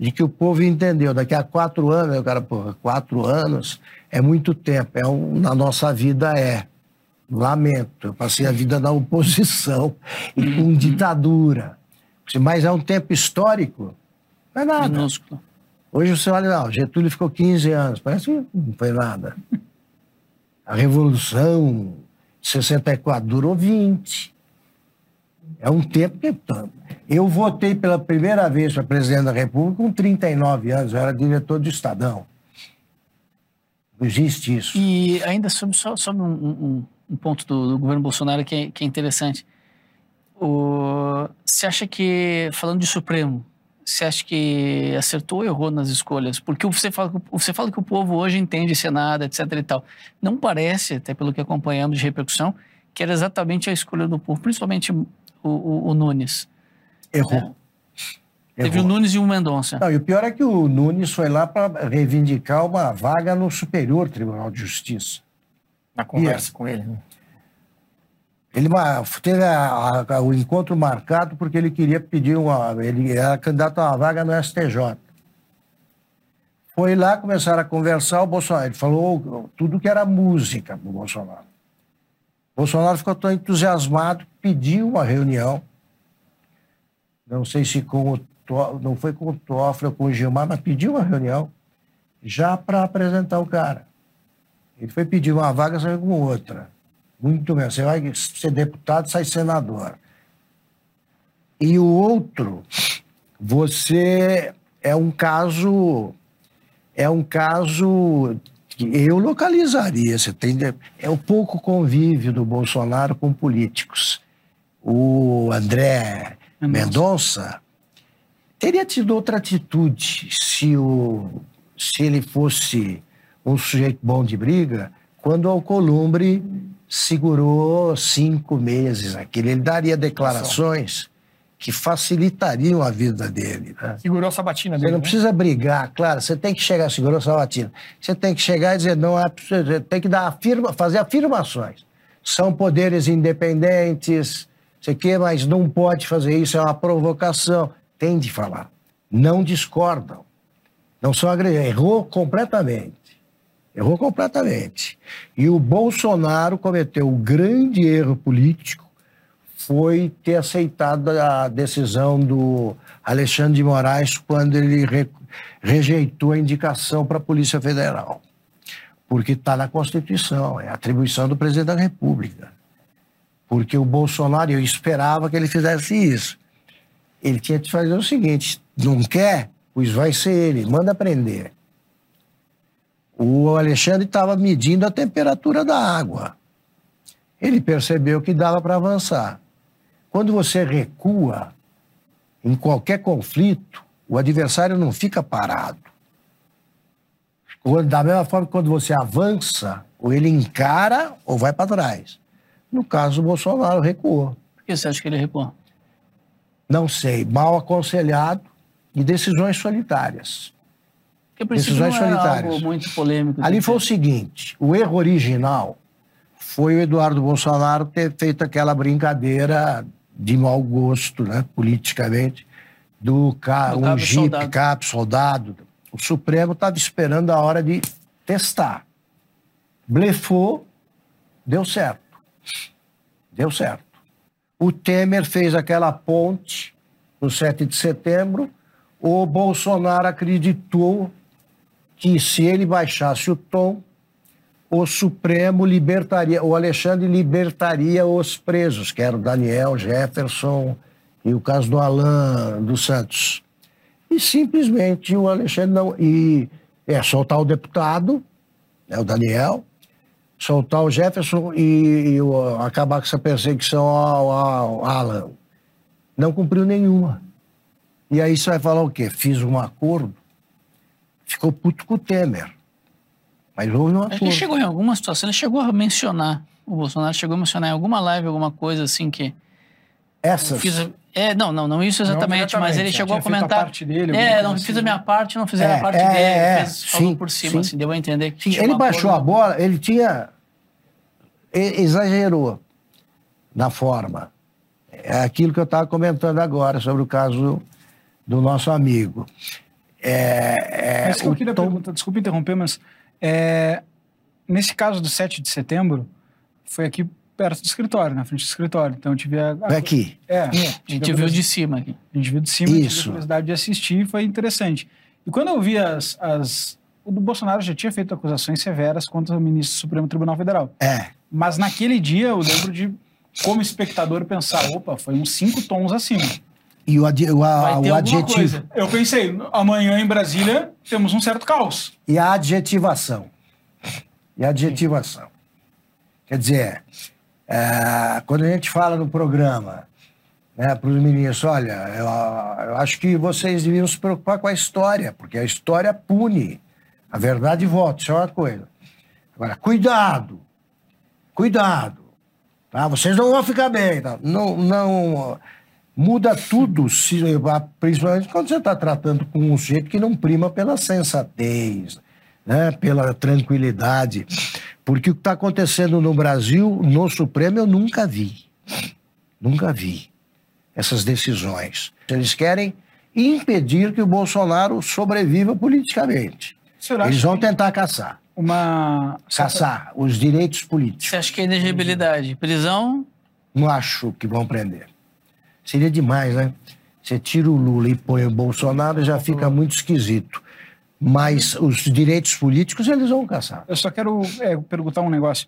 de que o povo entendeu. Daqui a quatro anos, eu cara, porra, quatro anos é muito tempo. É um, na nossa vida é. Lamento, eu passei a vida na oposição e com uhum. ditadura. Mas é um tempo histórico, não é nada. Minúsculo. Hoje você olha, não, Getúlio ficou 15 anos, parece que não foi nada. A Revolução de 64 durou 20. É um tempo que. Eu votei pela primeira vez para presidente da República com 39 anos, eu era diretor do Estadão. Não existe isso. E ainda sobre, só sobre um, um, um ponto do, do, governo Bolsonaro que é, que é interessante. O, você acha que, falando de Supremo, você acha que acertou ou errou nas escolhas? Porque você fala, você fala que o povo hoje entende Senado, etc e tal. Não parece, até pelo que acompanhamos de repercussão, que era exatamente a escolha do povo, principalmente o, o, o Nunes. Errou. É. Teve o Nunes e o Mendonça. Não, e o pior é que o Nunes foi lá para reivindicar uma vaga no Superior Tribunal de Justiça. Na conversa e, com ele. Né? Ele teve a, a, o encontro marcado porque ele queria pedir uma. Ele era candidato a uma vaga no STJ. Foi lá, começaram a conversar, o Bolsonaro. Ele falou tudo que era música para o Bolsonaro. O Bolsonaro ficou tão entusiasmado, pediu uma reunião. Não sei se com o não foi com o Toffoli ou com o Gilmar, mas pediu uma reunião já para apresentar o cara. Ele foi pedir uma vaga, saiu com outra. Muito bem. Você vai ser deputado, sai senador. E o outro, você é um caso. É um caso que eu localizaria. Você tem, é o pouco convívio do Bolsonaro com políticos. O André Mendonça teria tido outra atitude se, o, se ele fosse um sujeito bom de briga, quando Alcolumbre segurou cinco meses aquilo. Ele daria declarações que facilitariam a vida dele. Né? Segurou a sabatina dele. Você não né? precisa brigar, claro, você tem que chegar, segurou a sabatina. Você tem que chegar e dizer, não tem que dar afirma, fazer afirmações. São poderes independentes, sei que, mas não pode fazer isso, é uma provocação. Tem de falar. Não discordam. Não só agrediu, errou completamente. Errou completamente. E o Bolsonaro cometeu o grande erro político, foi ter aceitado a decisão do Alexandre de Moraes quando ele re, rejeitou a indicação para a Polícia Federal. Porque está na Constituição, é atribuição do presidente da República. Porque o Bolsonaro, eu esperava que ele fizesse isso. Ele tinha que fazer o seguinte: não quer? Pois vai ser ele, manda prender. O Alexandre estava medindo a temperatura da água. Ele percebeu que dava para avançar. Quando você recua em qualquer conflito, o adversário não fica parado. Da mesma forma que quando você avança, ou ele encara ou vai para trás. No caso, o Bolsonaro recuou. Por que você acha que ele recuou? Não sei, mal aconselhado e decisões solitárias. Porque decisões. Algo muito polêmico. Ali foi o seguinte: o erro original foi o Eduardo Bolsonaro ter feito aquela brincadeira de mau gosto, né, politicamente, do, ca... do um Jeep, soldado. cap, soldado. O Supremo estava esperando a hora de testar. Blefou, deu certo. Deu certo. O Temer fez aquela ponte no 7 de setembro. O Bolsonaro acreditou que se ele baixasse o tom, o Supremo libertaria, o Alexandre libertaria os presos, que eram Daniel, Jefferson e o caso do Alain dos Santos. E simplesmente o Alexandre não. E é soltar o deputado, né, o Daniel, soltar o Jefferson e, e o, acabar com essa perseguição ao, ao Alan. Não cumpriu nenhuma. E aí você vai falar o quê? Fiz um acordo. Ficou puto com o Temer. Mas houve um acordo. Ele chegou em alguma situação, ele chegou a mencionar, o Bolsonaro chegou a mencionar em alguma live, alguma coisa assim que. Essas? Fiz, é, não, não, não isso exatamente, não exatamente mas ele chegou a comentar. A parte dele, é, não assim. fiz a minha parte, não fizeram é, a parte é, dele. É, fez, sim, falou por cima, sim. assim, deu a entender que. Sim, ele baixou a bola, ele tinha. Ele exagerou na forma. É aquilo que eu estava comentando agora sobre o caso do nosso amigo. É, é, mas que eu queria tom... perguntar, desculpa interromper, mas é, nesse caso do 7 de setembro, foi aqui perto do escritório, na frente do escritório. Então eu tive a. a aqui. É, a gente viu de cima aqui. A gente viu de cima, Isso. tive a curiosidade de assistir foi interessante. E quando eu vi as, as. O do Bolsonaro já tinha feito acusações severas contra o ministro do Supremo Tribunal Federal. É. Mas naquele dia eu lembro de, como espectador, pensar: opa, foi uns cinco tons acima. E o, adi o, a, o adjetivo. Coisa. Eu pensei, amanhã em Brasília temos um certo caos. E a adjetivação. E a adjetivação. Quer dizer, é, quando a gente fala no programa né, para os meninos, olha, eu, eu, acho que vocês deviam se preocupar com a história, porque a história pune. A verdade volta, isso é uma coisa. Agora, cuidado, cuidado. Tá? Vocês não vão ficar bem. Tá? Não, não, muda tudo, se, principalmente quando você está tratando com um sujeito que não prima pela sensatez, né, pela tranquilidade. Porque o que está acontecendo no Brasil, no Supremo, eu nunca vi. Nunca vi essas decisões. Eles querem impedir que o Bolsonaro sobreviva politicamente. Eles vão tentar caçar. Uma... Caçar os direitos políticos. Você acha que é elegibilidade? Prisão? Não acho que vão prender. Seria demais, né? Você tira o Lula e põe o Bolsonaro, já fica muito esquisito mas os direitos políticos eles vão caçar. Eu só quero é, perguntar um negócio.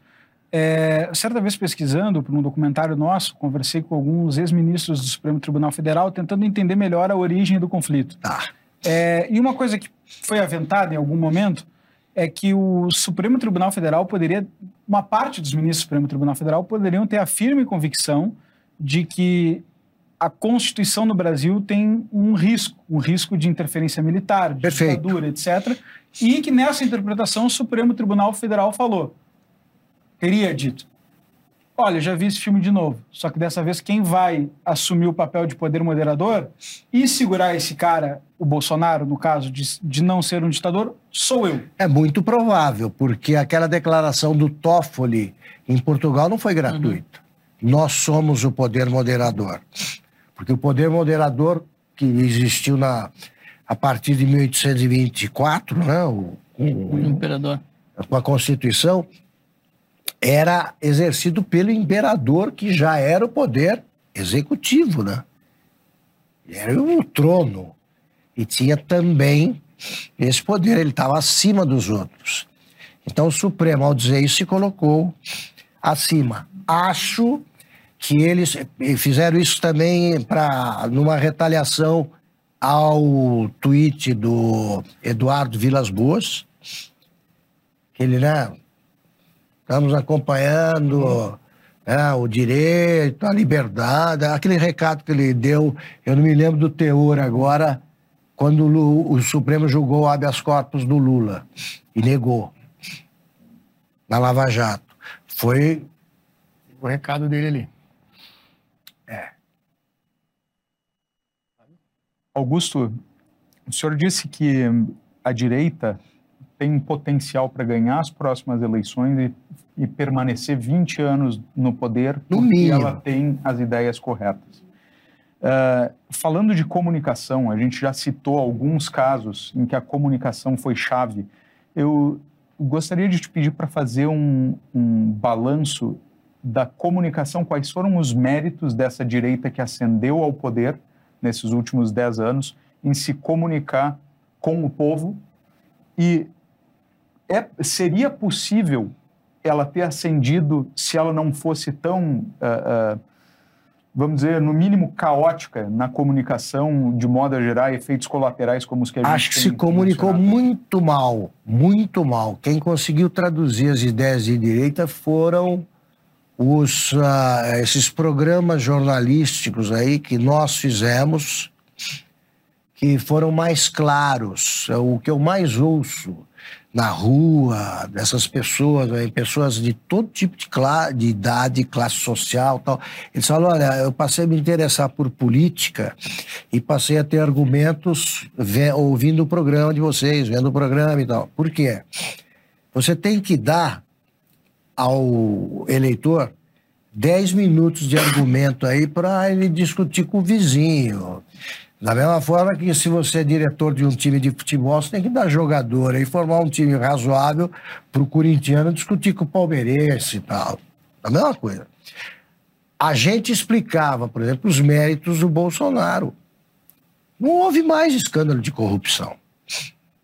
É, certa vez pesquisando para um documentário nosso, conversei com alguns ex-ministros do Supremo Tribunal Federal tentando entender melhor a origem do conflito. Tá. É, e uma coisa que foi aventada em algum momento é que o Supremo Tribunal Federal poderia, uma parte dos ministros do Supremo Tribunal Federal poderiam ter a firme convicção de que a Constituição no Brasil tem um risco, um risco de interferência militar, de Perfeito. ditadura, etc. E que nessa interpretação o Supremo Tribunal Federal falou, teria dito, olha, já vi esse filme de novo, só que dessa vez quem vai assumir o papel de poder moderador e segurar esse cara, o Bolsonaro, no caso de, de não ser um ditador, sou eu. É muito provável, porque aquela declaração do Toffoli em Portugal não foi gratuita. Uhum. Nós somos o poder moderador. Porque o poder moderador que existiu na a partir de 1824, né, o, o imperador. Com a Constituição, era exercido pelo imperador, que já era o poder executivo, né? Era o trono. E tinha também esse poder, ele estava acima dos outros. Então o Supremo, ao dizer isso, se colocou acima. Acho que eles fizeram isso também para numa retaliação ao tweet do Eduardo Vilas Boas, que ele, né, estamos acompanhando né, o direito, a liberdade, aquele recado que ele deu, eu não me lembro do teor agora, quando o, o Supremo julgou o habeas corpus do Lula e negou na Lava Jato. Foi o recado dele ali. Augusto, o senhor disse que a direita tem potencial para ganhar as próximas eleições e, e, permanecer 20 anos no poder no porque mínimo. ela tem as ideias corretas. Uh, falando de comunicação, a gente já citou alguns casos em que a comunicação foi chave. Eu gostaria de te pedir para fazer um, um balanço da comunicação, quais foram os méritos dessa direita que ascendeu ao poder nesses últimos dez anos em se comunicar com o povo e é, seria possível ela ter ascendido se ela não fosse tão uh, uh, vamos dizer, no mínimo caótica na comunicação, de modo a gerar efeitos colaterais como os que a gente Acho que se comunicou muito mal, muito mal. Quem conseguiu traduzir as ideias de direita foram os, uh, esses programas jornalísticos aí que nós fizemos, que foram mais claros. O que eu mais ouço na rua, dessas pessoas, né, pessoas de todo tipo de, de idade, classe social tal. Eles falam, olha, eu passei a me interessar por política e passei a ter argumentos ouvindo o programa de vocês, vendo o programa e tal. Por quê? Você tem que dar ao eleitor 10 minutos de argumento aí para ele discutir com o vizinho, da mesma forma que se você é diretor de um time de futebol, você tem que dar jogador e formar um time razoável para o corintiano discutir com o palmeirense e tal. A mesma coisa. A gente explicava, por exemplo, os méritos do Bolsonaro. Não houve mais escândalo de corrupção.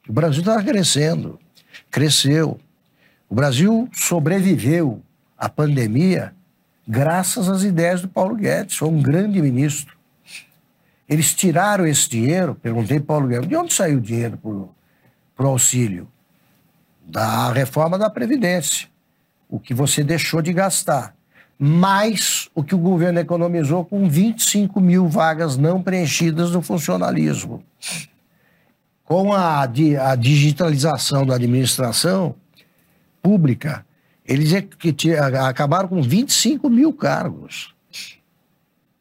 O Brasil estava crescendo, cresceu. O Brasil sobreviveu à pandemia graças às ideias do Paulo Guedes. Foi um grande ministro. Eles tiraram esse dinheiro, perguntei para Paulo Guedes, de onde saiu o dinheiro para o auxílio? Da reforma da Previdência. O que você deixou de gastar. Mais o que o governo economizou com 25 mil vagas não preenchidas no funcionalismo. Com a, a digitalização da administração pública, eles é acabaram com 25 mil cargos.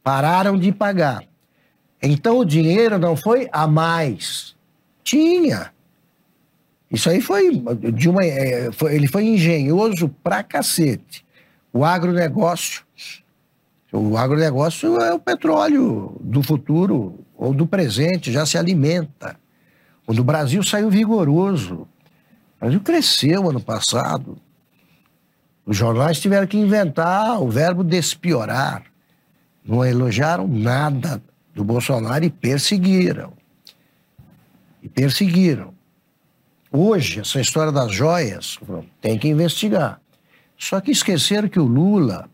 Pararam de pagar. Então o dinheiro não foi a mais. Tinha. Isso aí foi de uma. É, foi, ele foi engenhoso pra cacete. O agronegócio. O agronegócio é o petróleo do futuro ou do presente, já se alimenta. O do Brasil saiu vigoroso. O Brasil cresceu ano passado. Os jornais tiveram que inventar o verbo despiorar. Não elogiaram nada do Bolsonaro e perseguiram. E perseguiram. Hoje, essa história das joias, tem que investigar. Só que esqueceram que o Lula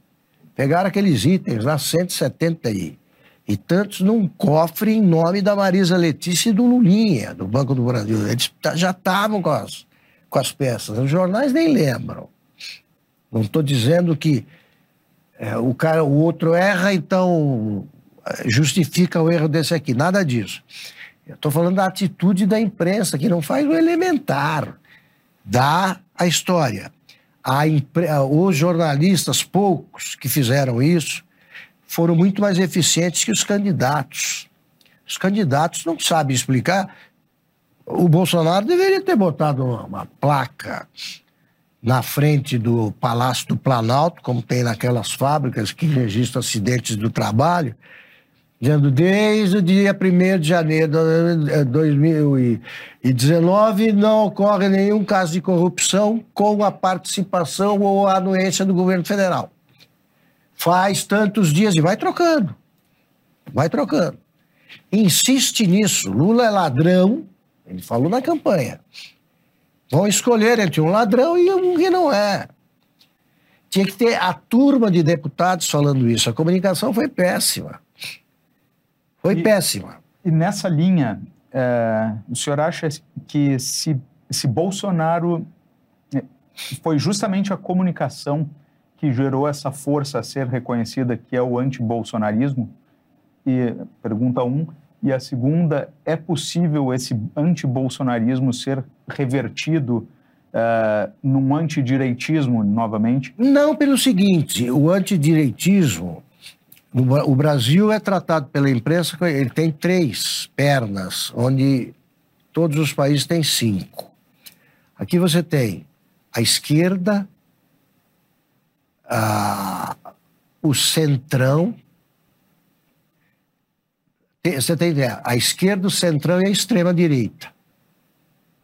pegaram aqueles itens lá, 170 e, e tantos, num cofre em nome da Marisa Letícia e do Lulinha, do Banco do Brasil. Eles já estavam com as, com as peças. Os jornais nem lembram. Não estou dizendo que é, o cara, o outro erra, então justifica o erro desse aqui. Nada disso. Estou falando da atitude da imprensa, que não faz o elementar. Dá a história. A impre... Os jornalistas, poucos que fizeram isso, foram muito mais eficientes que os candidatos. Os candidatos não sabem explicar. O Bolsonaro deveria ter botado uma placa na frente do Palácio do Planalto, como tem naquelas fábricas que registram acidentes do trabalho, dizendo desde o dia 1 de janeiro de 2019 não ocorre nenhum caso de corrupção com a participação ou a anuência do governo federal. Faz tantos dias e vai trocando. Vai trocando. Insiste nisso. Lula é ladrão, ele falou na campanha. Vão escolher entre um ladrão e um que não é. Tinha que ter a turma de deputados falando isso. A comunicação foi péssima. Foi E- péssima. E nessa linha, é, o senhor acha que se, se Bolsonaro é, foi justamente a comunicação que gerou essa força a ser reconhecida, que é o antibolsonarismo? E pergunta um. E a segunda, é possível esse antibolsonarismo ser revertido é, num antidireitismo novamente? Não pelo seguinte, o antidireitismo, o Brasil é tratado pela imprensa, ele tem três pernas, onde todos os países têm cinco. Aqui você tem a esquerda, a- o centrão, você tem ideia, a esquerda, o centrão e a extrema-direita.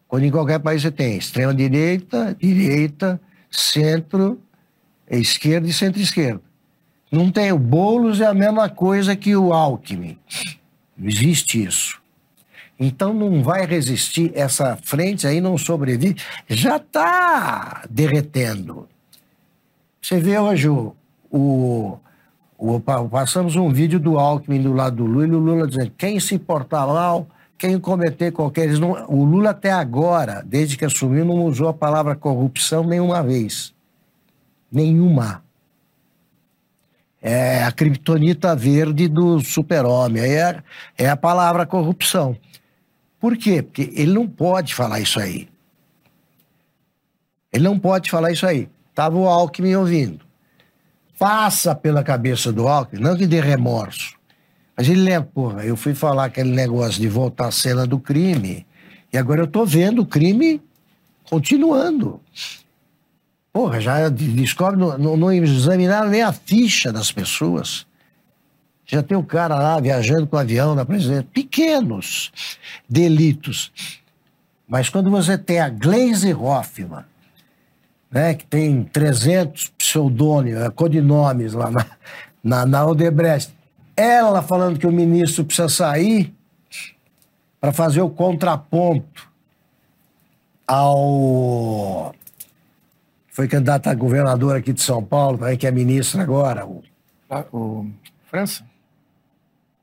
Quando em qualquer país você tem extrema-direita, direita, centro, esquerda e centro-esquerda. Não tem. O Boulos é a mesma coisa que o Alckmin. Não existe isso. Então não vai resistir, essa frente aí não sobrevive, já está derretendo. Você vê hoje o, o, Passamos um vídeo do Alckmin do lado do Lula e o Lula dizendo: quem se portar mal, quem cometer qualquer. não- o Lula até agora, desde que assumiu, não usou a palavra corrupção nenhuma vez. Nenhuma. É a criptonita verde do super-homem. É, é a palavra corrupção. Por quê? Porque ele não pode falar isso aí. Ele não pode falar isso aí. Estava o Alckmin ouvindo. Passa pela cabeça do Alckmin, não que dê remorso. Mas ele lembra, porra, eu fui falar aquele negócio de voltar à cena do crime, e agora eu estou vendo o crime continuando. Porra, já de- descobre, não, não, não examinaram nem a ficha das pessoas. Já tem o cara lá viajando com o avião na presidência. Pequenos delitos. Mas quando você tem a Glaze Hoffman, né, que tem 300 pseudônimos, eh, codinomes lá na, na, na Odebrecht, ela falando que o ministro precisa sair para fazer o contraponto ao. Foi candidato a governador aqui de São Paulo, também, que é ministro agora. o- Ah, O França?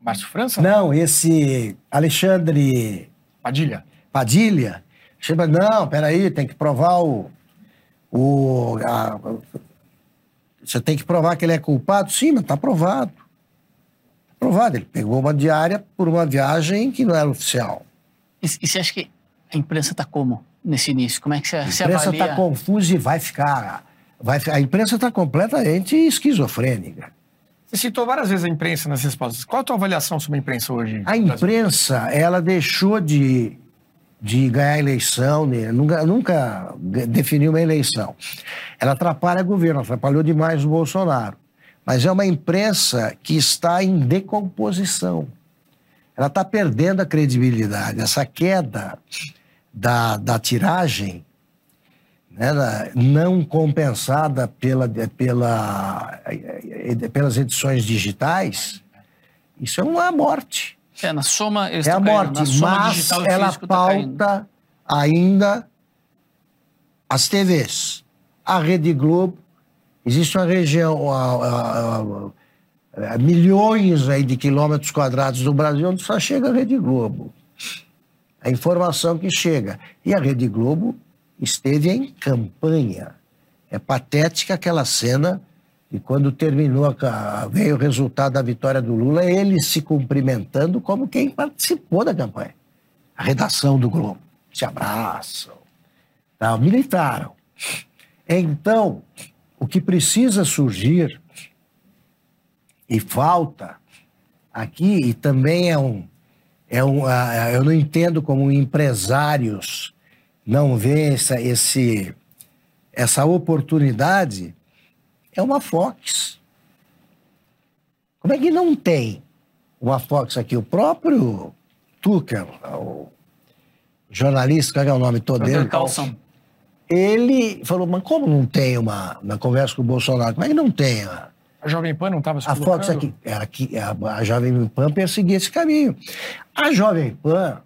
Márcio França? Não, esse Alexandre Padilha. Padilha. Chega, não, peraí, tem que provar o. o a- você tem que provar que ele é culpado? Sim, mas está provado. Tá provado. Ele pegou uma diária por uma viagem que não era oficial. E, e você acha que a imprensa está como nesse início? Como é que você, A você imprensa avalia? está confusa e vai ficar. Vai, a imprensa está completamente esquizofrênica. Você citou várias vezes a imprensa nas respostas. Qual a tua avaliação sobre a imprensa hoje? A imprensa, ela deixou de, de ganhar eleição, né? nunca, nunca definiu uma eleição. Ela atrapalha o governo, atrapalhou demais o Bolsonaro. Mas é uma imprensa que está em decomposição. Ela está perdendo a credibilidade. Essa queda da, da tiragem né, não compensada pela, pela, eh, pelas edições digitais, isso é uma morte. É, na soma, eles É a caindo. morte, Na soma mas ela físico tá caindo. pauta ainda as TVs. A Rede Globo, existe uma região, a- a- a- milhões aí de quilômetros quadrados do Brasil onde só chega a Rede Globo. A informação que chega. E a Rede Globo esteve em campanha. É patética aquela cena e quando terminou, veio o resultado da vitória do Lula, eles se cumprimentando como quem participou da campanha. A redação do Globo. Se abraçam. Tá, militaram. Então, o que precisa surgir e falta aqui, e também é um. É um eu não entendo como empresários não veem essa, esse, essa oportunidade, é uma Fox. Como é que não tem uma Fox aqui, o próprio Tucker, o jornalista, qual é o nome todo dele? Carlson. Ele falou, mas como não tem uma, na conversa com o Bolsonaro, como é que não tem a, A Jovem Pan não estava se a colocando? Fox aqui, é aqui a, a Jovem Pan perseguia esse caminho. A Jovem Pan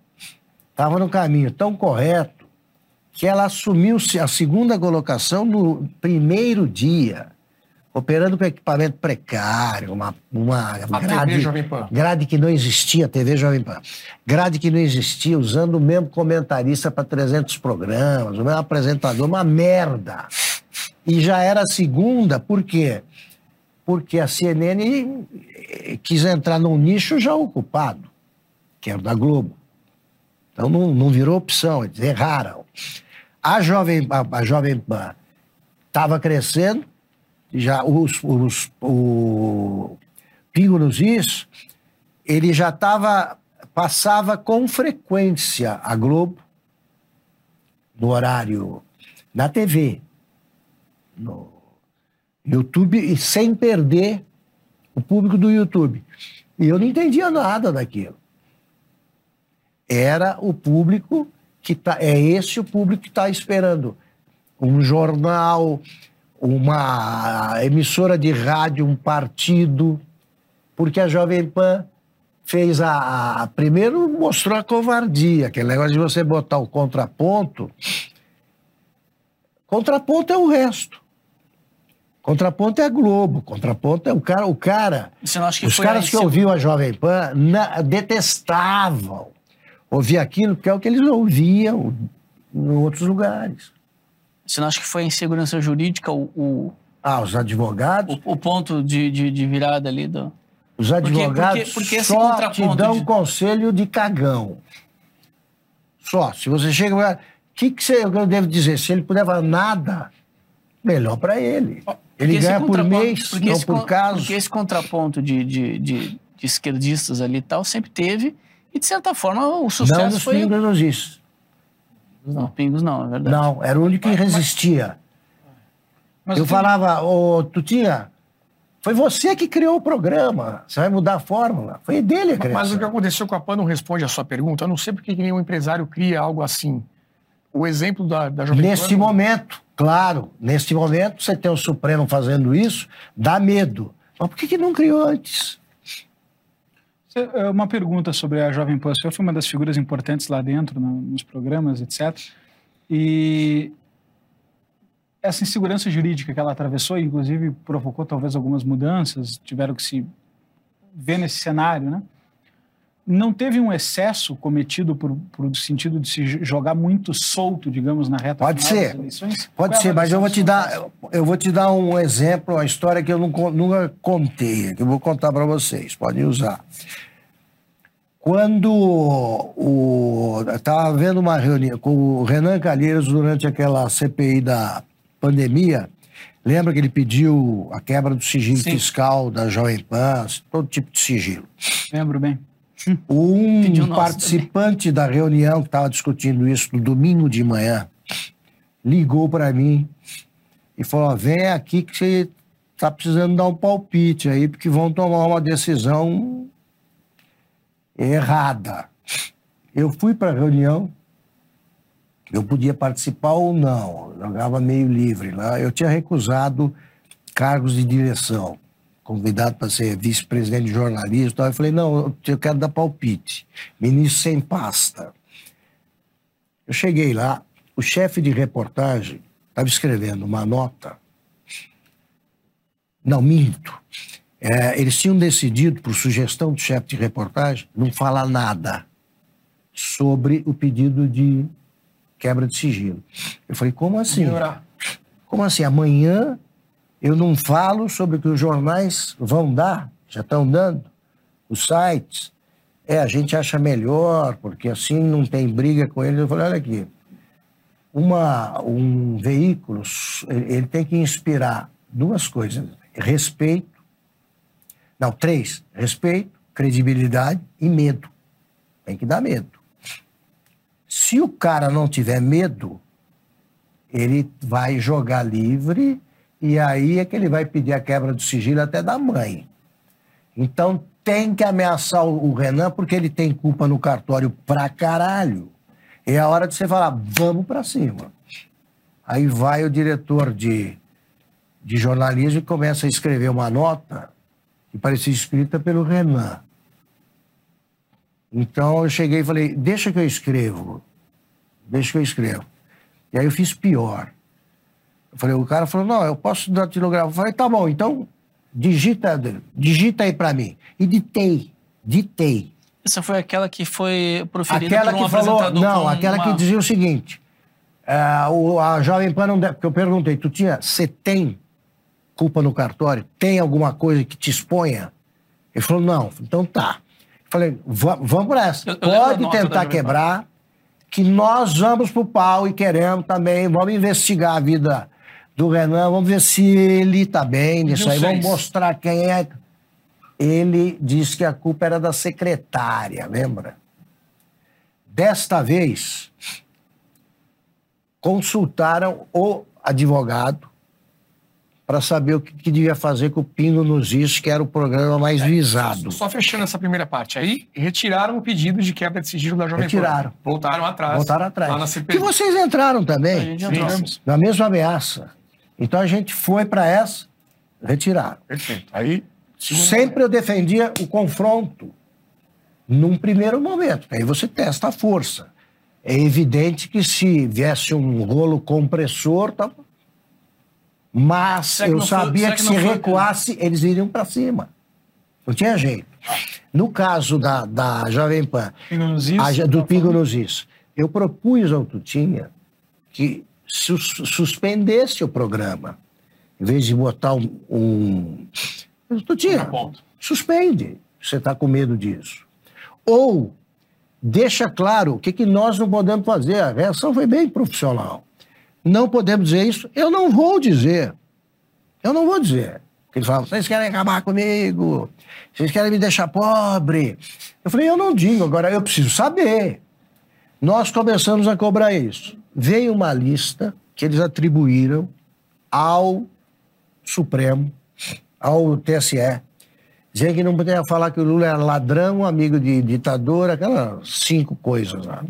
estava no caminho tão correto que ela assumiu a segunda colocação no primeiro dia, operando com equipamento precário, uma, uma grade, TV Jovem Pan. grade que não existia, TV Jovem Pan, grade que não existia, usando o mesmo comentarista para 300 programas, o mesmo apresentador, uma merda. E já era a segunda, por quê? Porque a CNN quis entrar num nicho já ocupado, que era o da Globo. Então não, não virou opção, eles erraram. A Jovem, a, a Jovem Pan estava crescendo, já os, os, o Pingo nos Is, ele já estava, passava com frequência a Globo, no horário, na TV, no YouTube, e sem perder o público do YouTube. E eu não entendia nada daquilo. Era o público que tá, é esse o público que está esperando um jornal, uma emissora de rádio, um partido, porque a Jovem Pan fez a, a- primeiro mostrou a covardia, aquele negócio de você botar o contraponto. Contraponto é o resto. Contraponto é a Globo, contraponto é o cara, o cara Você não acha que os caras que ouviam a Jovem Pan na- detestavam ouvir aquilo, porque é o que eles ouviam em outros lugares. Você não acha que foi a insegurança jurídica o, o, Ah, os advogados, o, o ponto de, de, de virada ali do. os porque- advogados porque esse só te dão de- conselho de cagão. Só. Se você chega o que, que você, eu devo dizer? Se ele puder falar nada, melhor para ele. Ele Porque ganha por mês, porque não esse por caso. Porque esse contraponto de, de, de, de esquerdistas ali e tal sempre teve, e de certa forma o Não sucesso nos foi. is. Não, pingos não, é verdade. Não, era o único que resistia. Mas eu tem- falava, ô Tutinha, foi você que criou o programa. Você vai mudar a fórmula. Foi dele a Mas o que aconteceu com a PAN não responde a sua pergunta. Eu não sei porque que nenhum empresário cria algo assim. O exemplo da, da Jovem Neste Pan... momento, claro, neste momento, você tem o Supremo fazendo isso, dá medo. Mas por que, que não criou antes? Cê- é, Uma pergunta sobre a Jovem Pan. O senhor foi uma das figuras importantes lá dentro, no- nos programas, etc. E essa insegurança jurídica que ela atravessou, inclusive provocou talvez algumas mudanças, tiveram que se ver nesse cenário, né? Não teve um excesso cometido por, por sentido de se jogar muito solto, digamos, na reta Pode final ser. das eleições? Pode Qual é ser, mas eu vou te dar, eu vou te dar um exemplo, uma história que eu não nunca contei, que eu vou contar para vocês. Podem usar. Quando o estava vendo uma reunião com o Renan Calheiros durante aquela CPI da pandemia, lembra que ele pediu a quebra do sigilo Sim. fiscal da Jovem Pan, todo tipo de sigilo. Lembro bem. Um nosso participante da reunião que estava discutindo isso no domingo de manhã ligou para mim e falou: vem aqui que você está precisando dar um palpite aí, porque vão tomar uma decisão errada. Eu fui para a reunião, eu podia participar ou não, jogava meio livre lá. Eu tinha recusado cargos de direção, convidado para ser vice-presidente de jornalismo. Eu falei: não, eu quero dar palpite, ministro sem pasta. Eu cheguei lá, o chefe de reportagem estava escrevendo uma nota. Não, minto. É, eles tinham decidido, por sugestão do chefe de reportagem, não falar nada sobre o pedido de quebra de sigilo. Eu falei, como assim? Como assim? Amanhã eu não falo sobre o que os jornais vão dar, já estão dando, os sites. É, a gente acha melhor, porque assim não tem briga com eles. Eu falei, olha aqui, uma, um veículo, ele tem que inspirar duas coisas: respeito, não, três: respeito, credibilidade e medo. Tem que dar medo. Se o cara não tiver medo, ele vai jogar livre e aí é que ele vai pedir a quebra do sigilo até da mãe. Então tem que ameaçar o Renan porque ele tem culpa no cartório pra caralho. É a hora de você falar, vamos pra cima. Aí vai o diretor de, de jornalismo e começa a escrever uma nota que parecia escrita pelo Renan. Então eu cheguei e falei, deixa que eu escrevo. Deixa que eu escrevo. E aí eu fiz pior. Eu falei, o cara falou, não, eu posso datilografar. Eu falei, tá bom, então digita, digita aí pra mim. E ditei, ditei. Essa foi aquela que foi proferida Aquela por um que falou, não, com aquela uma- que dizia o seguinte, ah, o- a Jovem Pan não porque eu perguntei, tu tinha, você tem culpa no cartório? Tem alguma coisa que te exponha? Ele falou, não. Então tá. Eu falei, "Va- vamos por essa. Eu- eu Pode tentar quebrar, que nós vamos pro pau e queremos também, vamos investigar a vida do Renan, vamos ver se ele tá bem nisso aí, vamos mostrar quem é. Ele disse que a culpa era da secretária, lembra? Desta vez, consultaram o advogado para saber o que, que devia fazer com o Pingo nos Is, que era o programa mais visado. Só fechando essa primeira parte aí, retiraram o pedido de quebra de sigilo da Jovem Pan. Retiraram. Voltaram atrás. Voltaram atrás. CPI. vocês entraram A também, gente entrou. Na mesma ameaça. Então a gente foi para essa, retiraram. Perfeito. Aí, Sempre eu defendia o confronto num primeiro momento. Aí você testa a força. É evidente que se viesse um rolo compressor, tá... mas eu foi- sabia será que, que se foi- recuasse, eles iriam para cima. Não tinha jeito. No caso da, da Jovem Pan, Pingo a do tá Pingo nos Is, eu propus ao Tutinha que sus- suspendesse o programa. Em vez de botar um. um... Tutinha, ponta. suspende. Você está com medo disso. Ou deixa claro o que, que nós não podemos fazer. A reação foi bem profissional. Não podemos dizer isso. Eu não vou dizer. Eu não vou dizer. Porque eles falam, vocês querem acabar comigo, vocês querem me deixar pobre. Eu falei, eu não digo, agora eu preciso saber. Nós começamos a cobrar isso. Veio uma lista que eles atribuíram ao Supremo, ao TSE, dizendo que não podia falar que o Lula era ladrão, amigo de ditador, aquelas cinco coisas lá.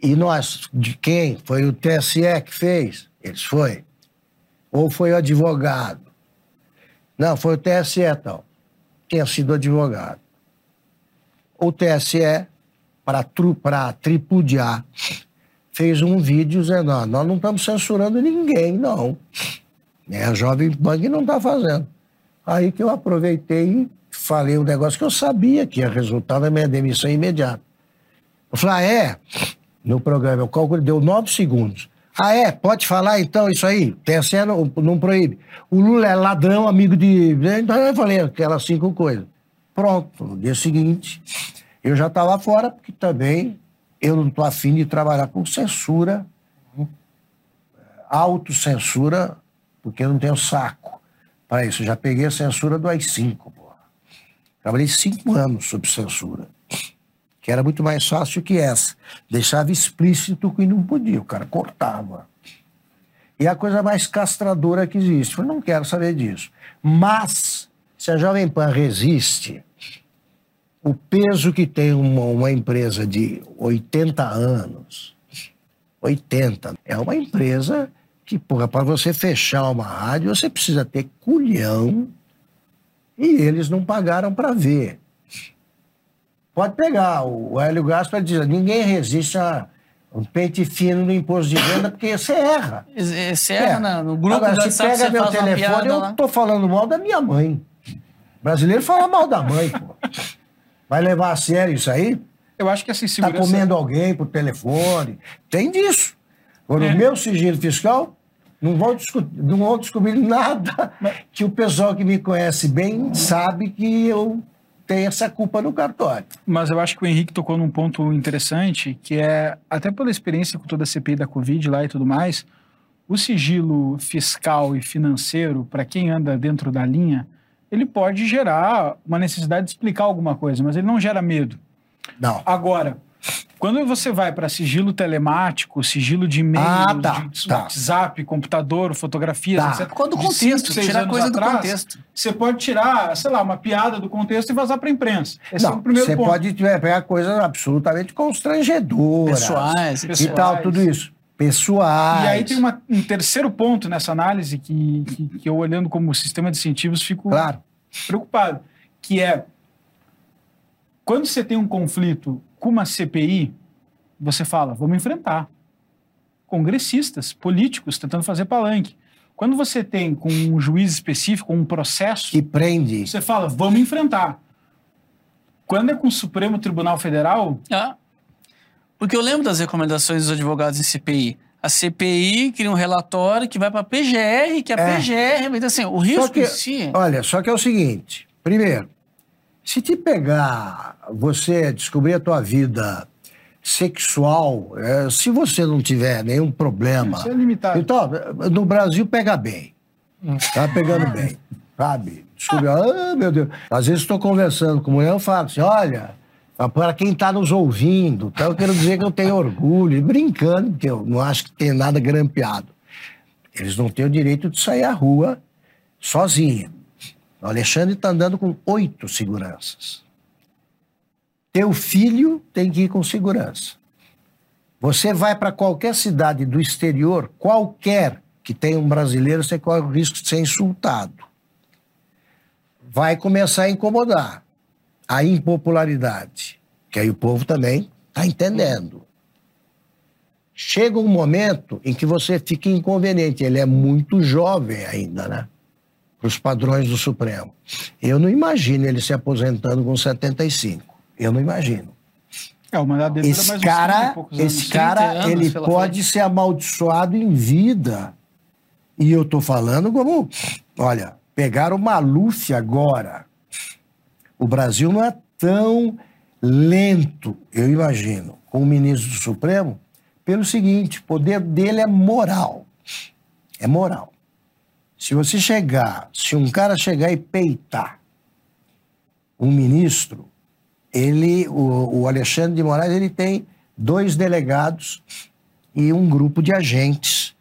E nós, de quem? Foi o TSE que fez? Eles foi. Ou foi o advogado? Não, foi o TSE tal. Tinha sido advogado. O TSE, para tripudiar, fez um vídeo dizendo: "Ó, nós não estamos censurando ninguém, não. É a Jovem que não está fazendo. Aí que eu aproveitei e falei um negócio que eu sabia que ia resultar na minha demissão imediata. Eu falei, ah, é? No programa, o cálculo deu nove segundos. Ah, é? Pode falar então isso aí? TSE não, não proíbe. O Lula é ladrão, amigo de. Então eu falei aquelas cinco coisas. Pronto, no dia seguinte, eu já estava fora, porque também eu não estou afim de trabalhar com censura, autocensura, porque eu não tenho saco para isso. Eu já peguei a censura do AI-5, porra. Trabalhei cinco anos sob censura, que era muito mais fácil que essa. Deixava explícito que não podia, o cara cortava. E a coisa mais castradora que existe. Eu não quero saber disso. Mas, se a Jovem Pan resiste, o peso que tem uma, uma empresa de 80 anos, 80, é uma empresa que, porra, para você fechar uma rádio, você precisa ter culhão e eles não pagaram para ver. Pode pegar, o Hélio Gaspar diz, ninguém resiste a um pente fino no imposto de renda porque você erra. Você erra na- no grupo Agora, se WhatsApp, pega meu telefone, piada eu lá. tô falando mal da minha mãe. O brasileiro fala mal da mãe, pô. Vai levar a sério isso aí? Eu acho que essa Tá insegurança... comendo alguém por telefone. Tem disso. Agora, É. o meu sigilo fiscal, não vão, não vão descobrir nada que o pessoal que me conhece bem sabe que eu tenho essa culpa no cartório. Mas eu acho que o Henrique tocou num ponto interessante, que é, até pela experiência com toda a CPI da Covid lá e tudo mais, o sigilo fiscal e financeiro, para quem anda dentro da linha, ele pode gerar uma necessidade de explicar alguma coisa, mas ele não gera medo. Não. Agora, Quando você vai para sigilo telemático, sigilo de e-mail, Ah, tá, de tá. WhatsApp, computador, fotografias, Tá. etc. Por conta do de contexto, cinco, seis tirar anos coisa do atrás, contexto. Você pode tirar, sei lá, uma piada do contexto e vazar para a imprensa. Esse é Não, o primeiro você ponto. pode é, pegar coisas absolutamente constrangedoras. Pessoais, e pessoais. tal, tudo isso. Pessoais. E aí tem uma- um terceiro ponto nessa análise que, que, que eu, olhando como sistema de incentivos, fico Claro. preocupado, que é quando você tem um conflito com uma CPI, você fala, vamos enfrentar. Congressistas, políticos tentando fazer palanque. Quando você tem com um juiz específico, um processo, Que prende. você fala, vamos enfrentar. Quando é com o Supremo Tribunal Federal, Ah, porque eu lembro das recomendações dos advogados em CPI. A CPI cria um relatório que vai para a PGR, que a É. PGR... Então, assim, o risco Só que, em si... olha, só que é o seguinte. Primeiro, se te pegar, você descobrir a tua vida sexual, é, se você não tiver nenhum problema... isso é limitado. Então, no Brasil pega bem. Tá pegando bem, sabe? Descobriu, ah, meu Deus. Às vezes estou conversando com mulher, eu falo assim, olha, para quem está nos ouvindo, tá, eu quero dizer que eu tenho orgulho, e brincando, porque eu não acho que tem nada grampeado. Eles não têm o direito de sair à rua sozinho. O Alexandre está andando com oito seguranças. Teu filho tem que ir com segurança. Você vai para qualquer cidade do exterior, qualquer que tenha um brasileiro, você corre o risco de ser insultado. Vai começar a incomodar a impopularidade, que aí o povo também está entendendo. Chega um momento em que você fica inconveniente. Ele é muito jovem ainda, né? Para os padrões do Supremo. Eu não imagino ele se aposentando com 75. Eu não imagino. É, o mandato dele Esse mais uns 30 cara, poucos anos. esse 30 cara, anos ele pode frente. ser amaldiçoado em vida. E eu tô falando como, olha, pegaram o Maluf agora. O Brasil não é tão lento, eu imagino, com o ministro do Supremo, pelo seguinte, o poder dele é moral. É moral. Se você chegar, se um cara chegar e peitar um ministro, ele, o, o Alexandre de Moraes, ele tem dois delegados e um grupo de agentes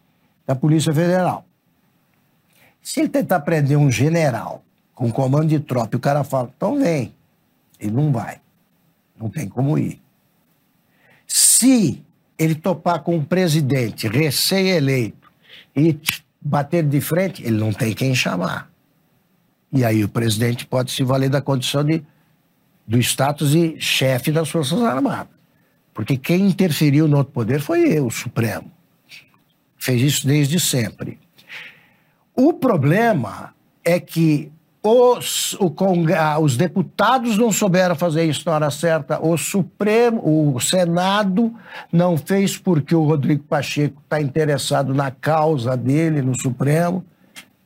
da Polícia Federal. Se ele tentar prender um general com comando de tropa e o cara fala, então vem, ele não vai. Não tem como ir. Se ele topar com um presidente recém-eleito e bater de frente, ele não tem quem chamar. E aí o presidente pode se valer da condição de do status de chefe das Forças Armadas. Porque quem interferiu no outro poder foi eu, o Supremo. Fez isso desde sempre. O problema é que os, o ah, os deputados não souberam fazer isso na hora certa, o Supremo, o Senado não fez porque o Rodrigo Pacheco está interessado na causa dele no Supremo,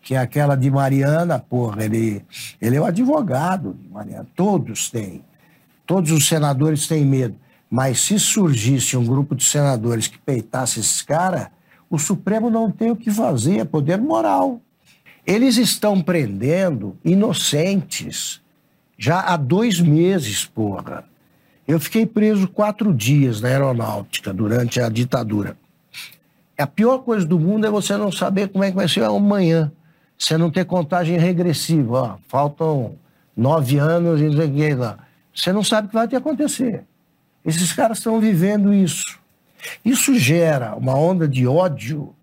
que é aquela de Mariana, porra, ele, ele é o advogado de Mariana, todos têm. Todos os senadores têm medo. Mas se surgisse um grupo de senadores que peitasse esses caras, o Supremo não tem o que fazer, é poder moral. Eles estão prendendo inocentes já há dois meses, porra. Eu fiquei preso quatro dias na aeronáutica durante a ditadura. A pior coisa do mundo é você não saber como é que vai ser amanhã. Você não ter contagem regressiva. Ó, faltam nove anos e não sei o que lá. Você não sabe o que vai te acontecer. Esses caras estão vivendo isso. Isso gera uma onda de ódio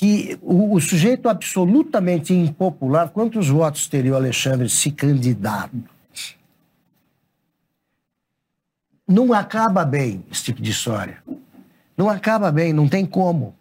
que o, o sujeito absolutamente impopular, quantos votos teria o Alexandre se candidato? Não acaba bem esse tipo de história. Não acaba bem, não tem como.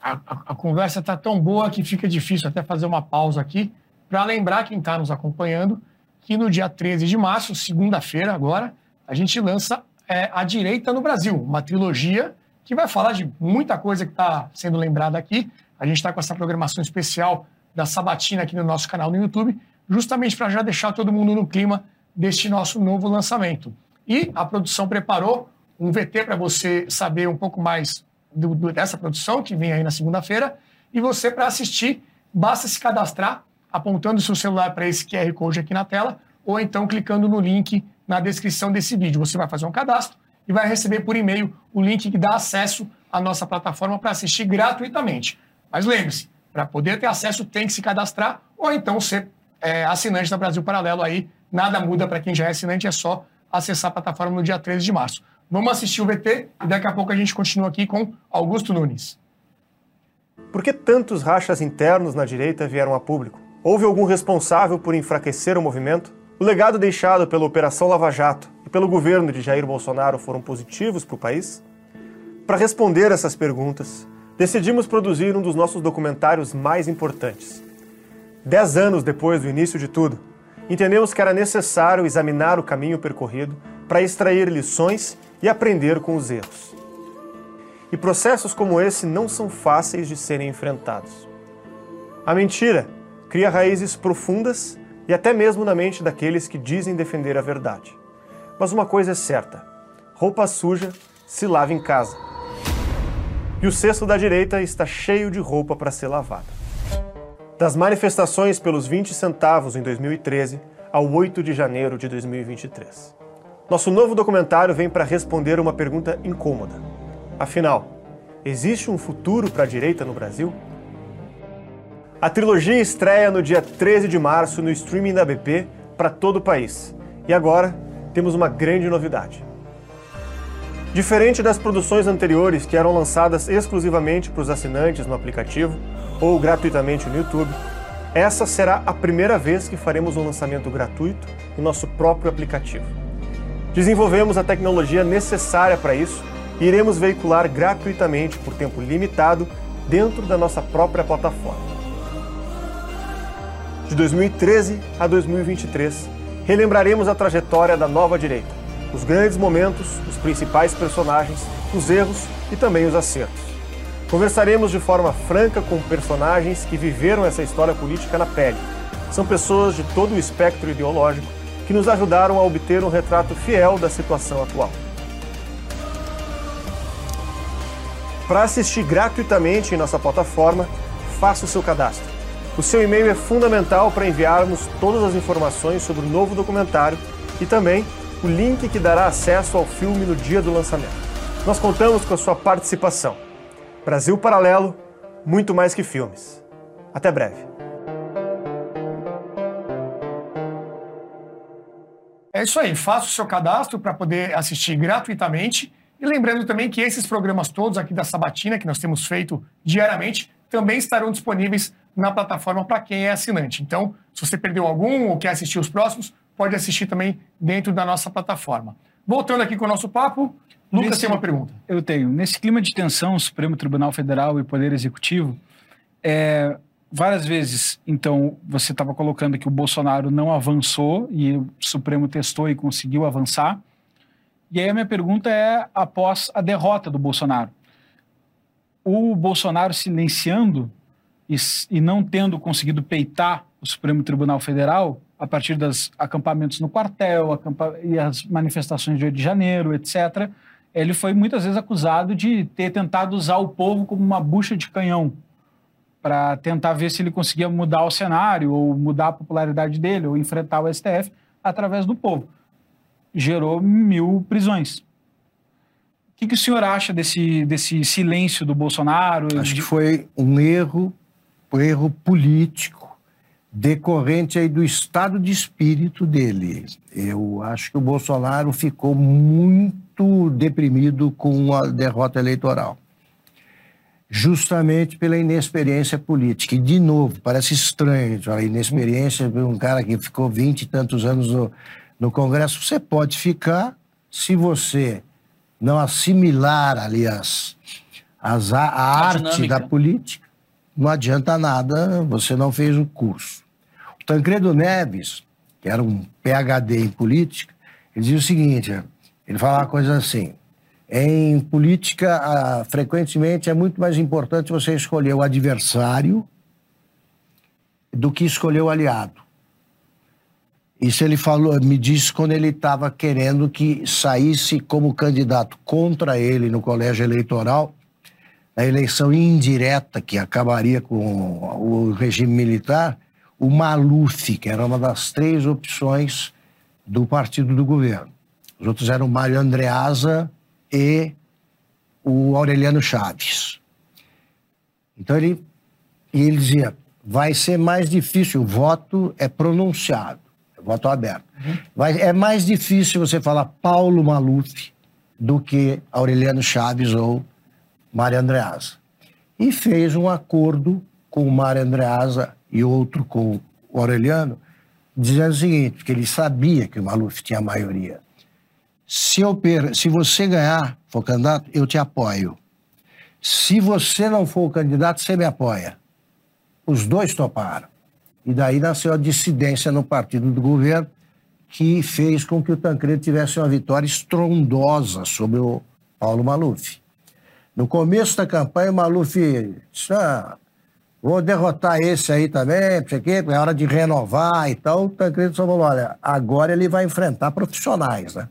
A, a- a conversa está tão boa que fica difícil até fazer uma pausa aqui para lembrar quem está nos acompanhando que no dia 13 de março, segunda-feira agora, a gente lança é, A Direita no Brasil, uma trilogia que vai falar de muita coisa que está sendo lembrada aqui. A gente está com essa programação especial da Sabatina aqui no nosso canal no YouTube, justamente para já deixar todo mundo no clima deste nosso novo lançamento. E a produção preparou um VT para você saber um pouco mais do- do- dessa produção, que vem aí na segunda-feira. E você, para assistir, basta se cadastrar apontando seu celular para esse QR Code aqui na tela, ou então clicando no link na descrição desse vídeo. Você vai fazer um cadastro e vai receber por e-mail o link que dá acesso à nossa plataforma para assistir gratuitamente. Mas lembre-se, para poder ter acesso tem que se cadastrar ou então ser é, assinante da Brasil Paralelo aí. Nada muda para quem já é assinante, é só acessar a plataforma no dia 13 de março. Vamos assistir o VT e daqui a pouco a gente continua aqui com Augusto Nunes. Por que tantos rachas internos na direita vieram a público? Houve algum responsável por enfraquecer o movimento? O legado deixado pela Operação Lava Jato e pelo governo de Jair Bolsonaro foram positivos para o país? Para responder essas perguntas, decidimos produzir um dos nossos documentários mais importantes. Dez anos depois do início de tudo, entendemos que era necessário examinar o caminho percorrido para extrair lições e aprender com os erros. E processos como esse não são fáceis de serem enfrentados. A mentira cria raízes profundas e até mesmo na mente daqueles que dizem defender a verdade. Mas uma coisa é certa: roupa suja se lava em casa. E o cesto da direita está cheio de roupa para ser lavada. Das manifestações pelos 20 centavos em 2013 ao 8 de janeiro de 2023. Nosso novo documentário vem para responder uma pergunta incômoda. Afinal, existe um futuro para a direita no Brasil? A trilogia estreia no dia 13 de março no streaming da BP para todo o país. E agora temos uma grande novidade. Diferente das produções anteriores que eram lançadas exclusivamente para os assinantes no aplicativo ou gratuitamente no YouTube, essa será a primeira vez que faremos um lançamento gratuito em nosso próprio aplicativo. Desenvolvemos a tecnologia necessária para isso e iremos veicular gratuitamente por tempo limitado dentro da nossa própria plataforma. De 2013 a 2023, relembraremos a trajetória da nova direita, os grandes momentos, os principais personagens, os erros e também os acertos. Conversaremos de forma franca com personagens que viveram essa história política na pele. São pessoas de todo o espectro ideológico que nos ajudaram a obter um retrato fiel da situação atual. Para assistir gratuitamente em nossa plataforma, faça o seu cadastro. O seu e-mail é fundamental para enviarmos todas as informações sobre o novo documentário e também o link que dará acesso ao filme no dia do lançamento. Nós contamos com a sua participação. Brasil Paralelo, muito mais que filmes. Até breve. É isso aí, faça o seu cadastro para poder assistir gratuitamente. E lembrando também que esses programas todos aqui da Sabatina, que nós temos feito diariamente, também estarão disponíveis na plataforma para quem é assinante. Então, se você perdeu algum ou quer assistir os próximos, pode assistir também dentro da nossa plataforma. Voltando aqui com o nosso papo, Lucas Nesse, tem uma pergunta. Eu tenho. Nesse clima de tensão, Supremo Tribunal Federal e Poder Executivo, é, várias vezes, então, você estava colocando que o Bolsonaro não avançou e o Supremo testou e conseguiu avançar. E aí a minha pergunta é, após a derrota do Bolsonaro, o Bolsonaro silenciando e, e não tendo conseguido peitar o Supremo Tribunal Federal, a partir dos acampamentos no quartel acampa e as manifestações de 8 de janeiro, etc., ele foi muitas vezes acusado de ter tentado usar o povo como uma bucha de canhão para tentar ver se ele conseguia mudar o cenário ou mudar a popularidade dele ou enfrentar o STF através do povo. Gerou mil prisões. O que, que o senhor acha desse, desse silêncio do Bolsonaro? Acho que foi um erro, um erro político decorrente aí do estado de espírito dele. Eu acho que o Bolsonaro ficou muito deprimido com a derrota eleitoral. Justamente pela inexperiência política. E, de novo, parece estranho a inexperiência de um cara que ficou vinte e tantos anos no, no Congresso. Você pode ficar se você não assimilar ali as, a, a arte da política. Não adianta nada, você não fez o curso. Tancredo Neves, que era um PhD em política, ele dizia o seguinte: ele falava coisas assim. Em política, ah, frequentemente é muito mais importante você escolher o adversário do que escolher o aliado. Isso ele falou, me disse quando ele estava querendo que saísse como candidato contra ele no colégio eleitoral, na eleição indireta que acabaria com o regime militar, o Maluf, que era uma das três opções do partido do governo. Os outros eram o Mário Andreasa e o Aureliano Chaves. Então ele, e ele dizia, vai ser mais difícil, o voto é pronunciado, é voto aberto. Vai, é mais difícil você falar Paulo Maluf do que Aureliano Chaves ou Mário Andreasa. E fez um acordo com o Mário Andreasa e outro com o Aureliano, dizendo o seguinte, porque ele sabia que o Maluf tinha maioria. Se, eu per... se você ganhar, for candidato, eu te apoio. Se você não for o candidato, você me apoia. Os dois toparam. E daí nasceu a dissidência no partido do governo, que fez com que o Tancredo tivesse uma vitória estrondosa sobre o Paulo Maluf. No começo da campanha, o Maluf disse, ah, vou derrotar esse aí também, porque é hora de renovar e tal. O Tancredo só falou, olha, agora ele vai enfrentar profissionais, né?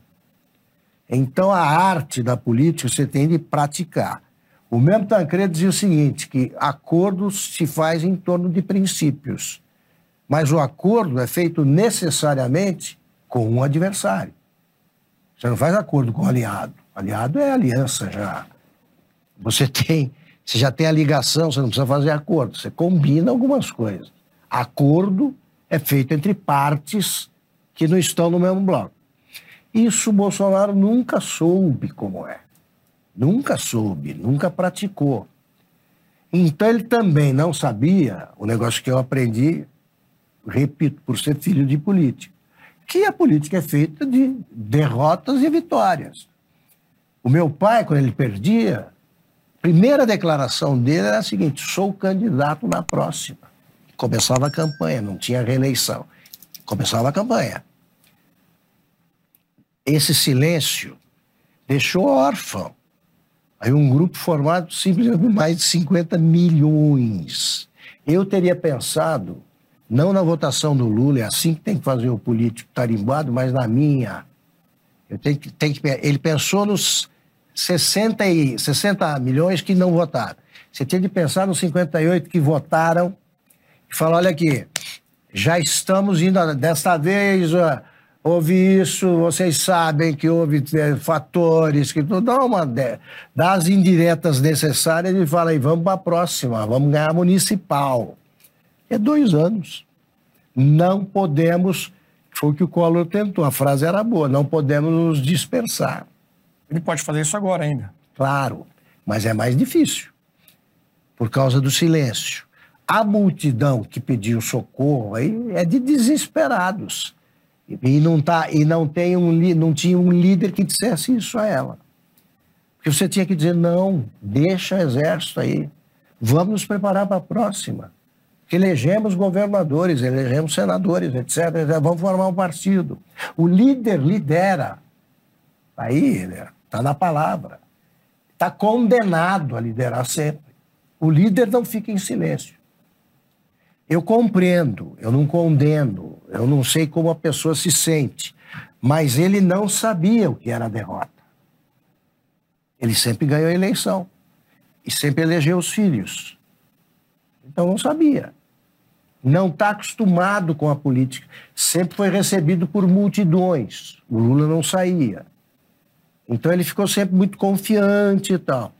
Então, a arte da política você tem de praticar. O mesmo Tancredo dizia o seguinte, que acordos se faz em torno de princípios, mas o acordo é feito necessariamente com um adversário. Você não faz acordo com um aliado. Aliado é aliança já. Você tem, você já tem a ligação, você não precisa fazer acordo, você combina algumas coisas. Acordo é feito entre partes que não estão no mesmo bloco. Isso Bolsonaro nunca soube como é. Nunca soube, nunca praticou. Então ele também não sabia o negócio que eu aprendi, repito, por ser filho de político, que a política é feita de derrotas e vitórias. O meu pai, quando ele perdia, primeira declaração dele era a seguinte: sou candidato na próxima. Começava a campanha, não tinha reeleição. Começava a campanha esse silêncio deixou órfão. Aí um grupo formado simplesmente mais de 50 milhões. Eu teria pensado, não na votação do Lula, é assim que tem que fazer o político tarimbado, mas na minha. Eu tenho que, tenho que, ele pensou nos 60, e, 60 milhões que não votaram. Você tem de pensar nos 58 que votaram e falar, olha aqui, já estamos indo, desta vez houve isso, vocês sabem que houve é, fatores, que tudo dá uma dá as indiretas necessárias e fala aí, vamos para a próxima, vamos ganhar municipal. É dois anos. Não podemos, foi o que o Collor tentou, a frase era boa, não podemos nos dispersar. Ele pode fazer isso agora ainda. Claro, mas é mais difícil, por causa do silêncio. A multidão que pediu socorro aí é de desesperados e não, tá, e não, tem um, não tinha um líder que dissesse isso a ela. Porque você tinha que dizer, não, deixa o exército aí. Vamos nos preparar para a próxima. Elegemos governadores, elegemos senadores, etc. Vamos formar um partido. O líder lidera. Aí, está na palavra. Está condenado a liderar sempre. O líder não fica em silêncio. Eu compreendo, eu não condeno, eu não sei como a pessoa se sente, mas ele não sabia o que era derrota. Ele sempre ganhou a eleição e sempre elegeu os filhos. Então não sabia. Não está acostumado com a política. Sempre foi recebido por multidões. O Lula não saía. Então ele ficou sempre muito confiante e tal.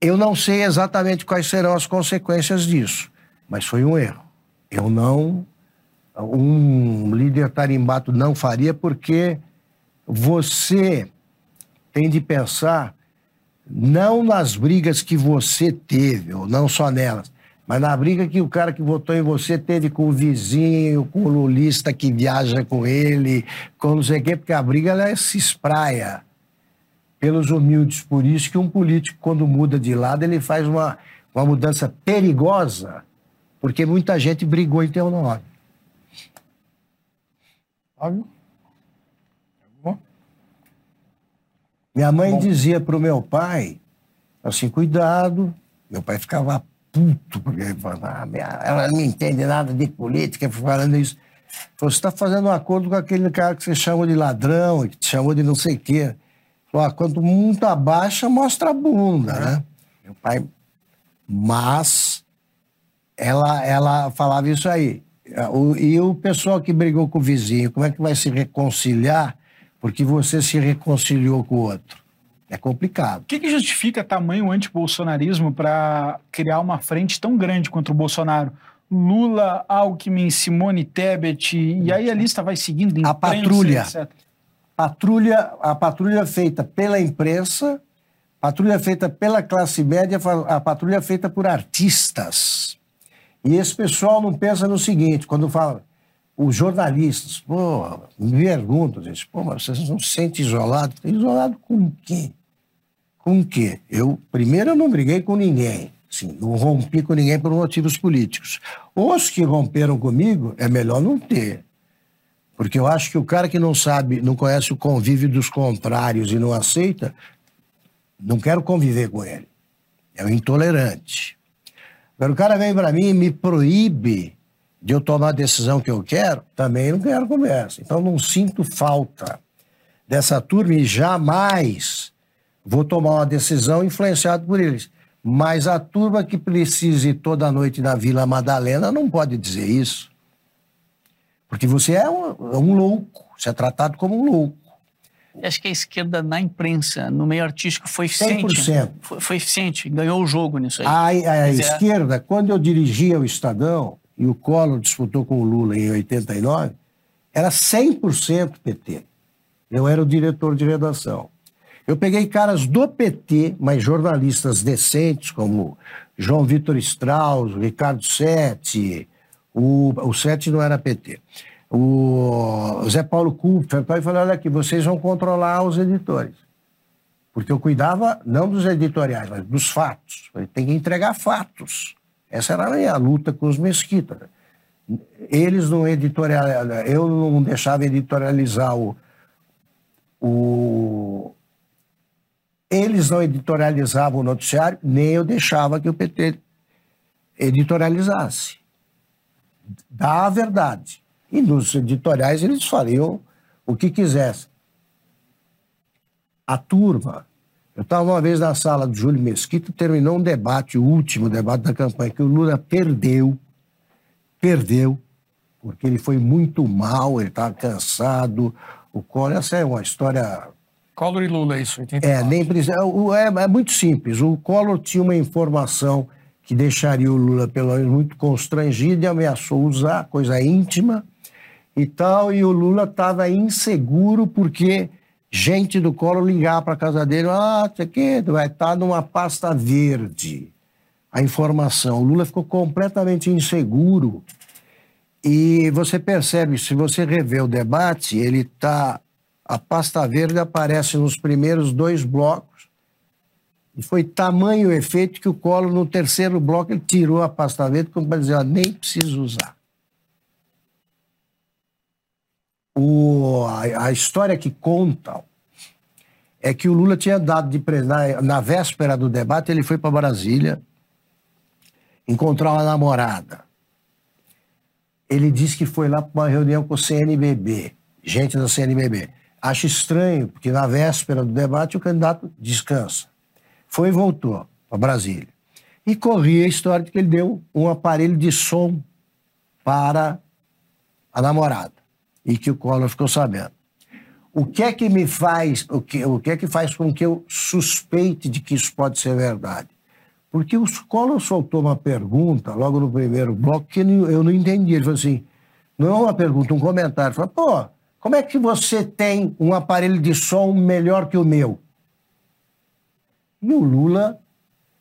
Eu não sei exatamente quais serão as consequências disso. Mas foi um erro. Eu não. Um líder tarimbato não faria, porque você tem de pensar não nas brigas que você teve, ou não só nelas, mas na briga que o cara que votou em você teve com o vizinho, com o lulista que viaja com ele, com não sei o quê, porque a briga ela se espraia pelos humildes. Por isso que um político, quando muda de lado, ele faz uma, uma mudança perigosa porque muita gente brigou em teu nome. Óbvio. Minha mãe Bom. dizia para o meu pai, assim, cuidado. Meu pai ficava puto, porque ah, ela não entende nada de política, falando isso. Falou, você está fazendo um acordo com aquele cara que você chamou de ladrão, que te chamou de não sei o quê. Falou, ah, quando muito abaixa, mostra a bunda, né? Meu pai, mas ela, ela falava isso aí. O, e o pessoal que brigou com o vizinho, como é que vai se reconciliar porque você se reconciliou com o outro. É complicado. O que, que justifica tamanho antibolsonarismo para criar uma frente tão grande contra o Bolsonaro? Lula, Alckmin, Simone Tebet, e aí a lista vai seguindo. A imprensa, patrulha. etc. patrulha, a patrulha feita pela imprensa, patrulha feita pela classe média, a patrulha feita por artistas. E esse pessoal não pensa no seguinte, quando fala, os jornalistas, pô, me perguntam, gente, pô, mas vocês não se sentem isolados? Isolado com quê? Com o quê? Eu, primeiro, eu não briguei com ninguém. Assim, não rompi com ninguém por motivos políticos. Os que romperam comigo, é melhor não ter. Porque eu acho que o cara que não sabe, não conhece o convívio dos contrários e não aceita, não quero conviver com ele. É um intolerante. Agora, o cara vem para mim e me proíbe de eu tomar a decisão que eu quero, também não quero conversa. Então, não sinto falta dessa turma e jamais vou tomar uma decisão influenciado por eles. Mas a turma que precise ir toda noite na Vila Madalena não pode dizer isso. Porque você é um, é um louco, você é tratado como um louco. Acho que a esquerda na imprensa, no meio artístico, foi eficiente. 100%. Foi, foi eficiente, ganhou o jogo nisso aí. A, a dizer, esquerda, quando eu dirigia o Estadão, e o Collor disputou com o Lula em 89, era 100% PT. Eu era o diretor de redação. Eu peguei caras do PT, mas jornalistas decentes, como João Vitor Strauss, Ricardo Sete, o, o Sete não era PT, o Zé Paulo Kupfer, e falei, olha aqui, vocês vão controlar os editores. Porque eu cuidava não dos editoriais, mas dos fatos. Falei, Tem que entregar fatos. Essa era a minha luta com os Mesquita. Eles não editorial, eu não deixava editorializar o, o eles não editorializavam o noticiário, nem eu deixava que o PT editorializasse. Dá a verdade. E nos editoriais eles fariam o que quisessem. A turma. Eu estava uma vez na sala do Júlio Mesquita, terminou um debate, o último debate da campanha, que o Lula perdeu. Perdeu, porque ele foi muito mal, ele estava cansado. O Collor, essa é uma história Collor e Lula, isso. 84. é, nem precisa. o- É, é muito simples. O Collor tinha uma informação que deixaria o Lula, pelo menos, muito constrangido e ameaçou usar, coisa íntima e tal. E o Lula estava inseguro porque gente do Collor ligava para casa dele: ah, isso aqui vai estar numa pasta verde. A informação. O Lula ficou completamente inseguro. E você percebe, se você rever o debate, ele está. A pasta verde aparece nos primeiros dois blocos. E foi tamanho o efeito que o Collor, no terceiro bloco, ele tirou a pasta verde como para dizer, ó, nem preciso usar. O, a, a história que contam é que o Lula tinha dado de na, na véspera do debate, ele foi para Brasília encontrar uma namorada. Ele disse que foi lá para uma reunião com o CNBB, gente da CNBB. Acho estranho, porque na véspera do debate o candidato descansa. Foi e voltou para Brasília. E corria a história de que ele deu um aparelho de som para a namorada. E que o Collor ficou sabendo. O que é que me faz, o que, o que é que faz com que eu suspeite de que isso pode ser verdade? Porque o Collor soltou uma pergunta logo no primeiro bloco que eu não entendi. Ele falou assim: não é uma pergunta, um comentário. Ele falou, pô, como é que você tem um aparelho de som melhor que o meu? E o Lula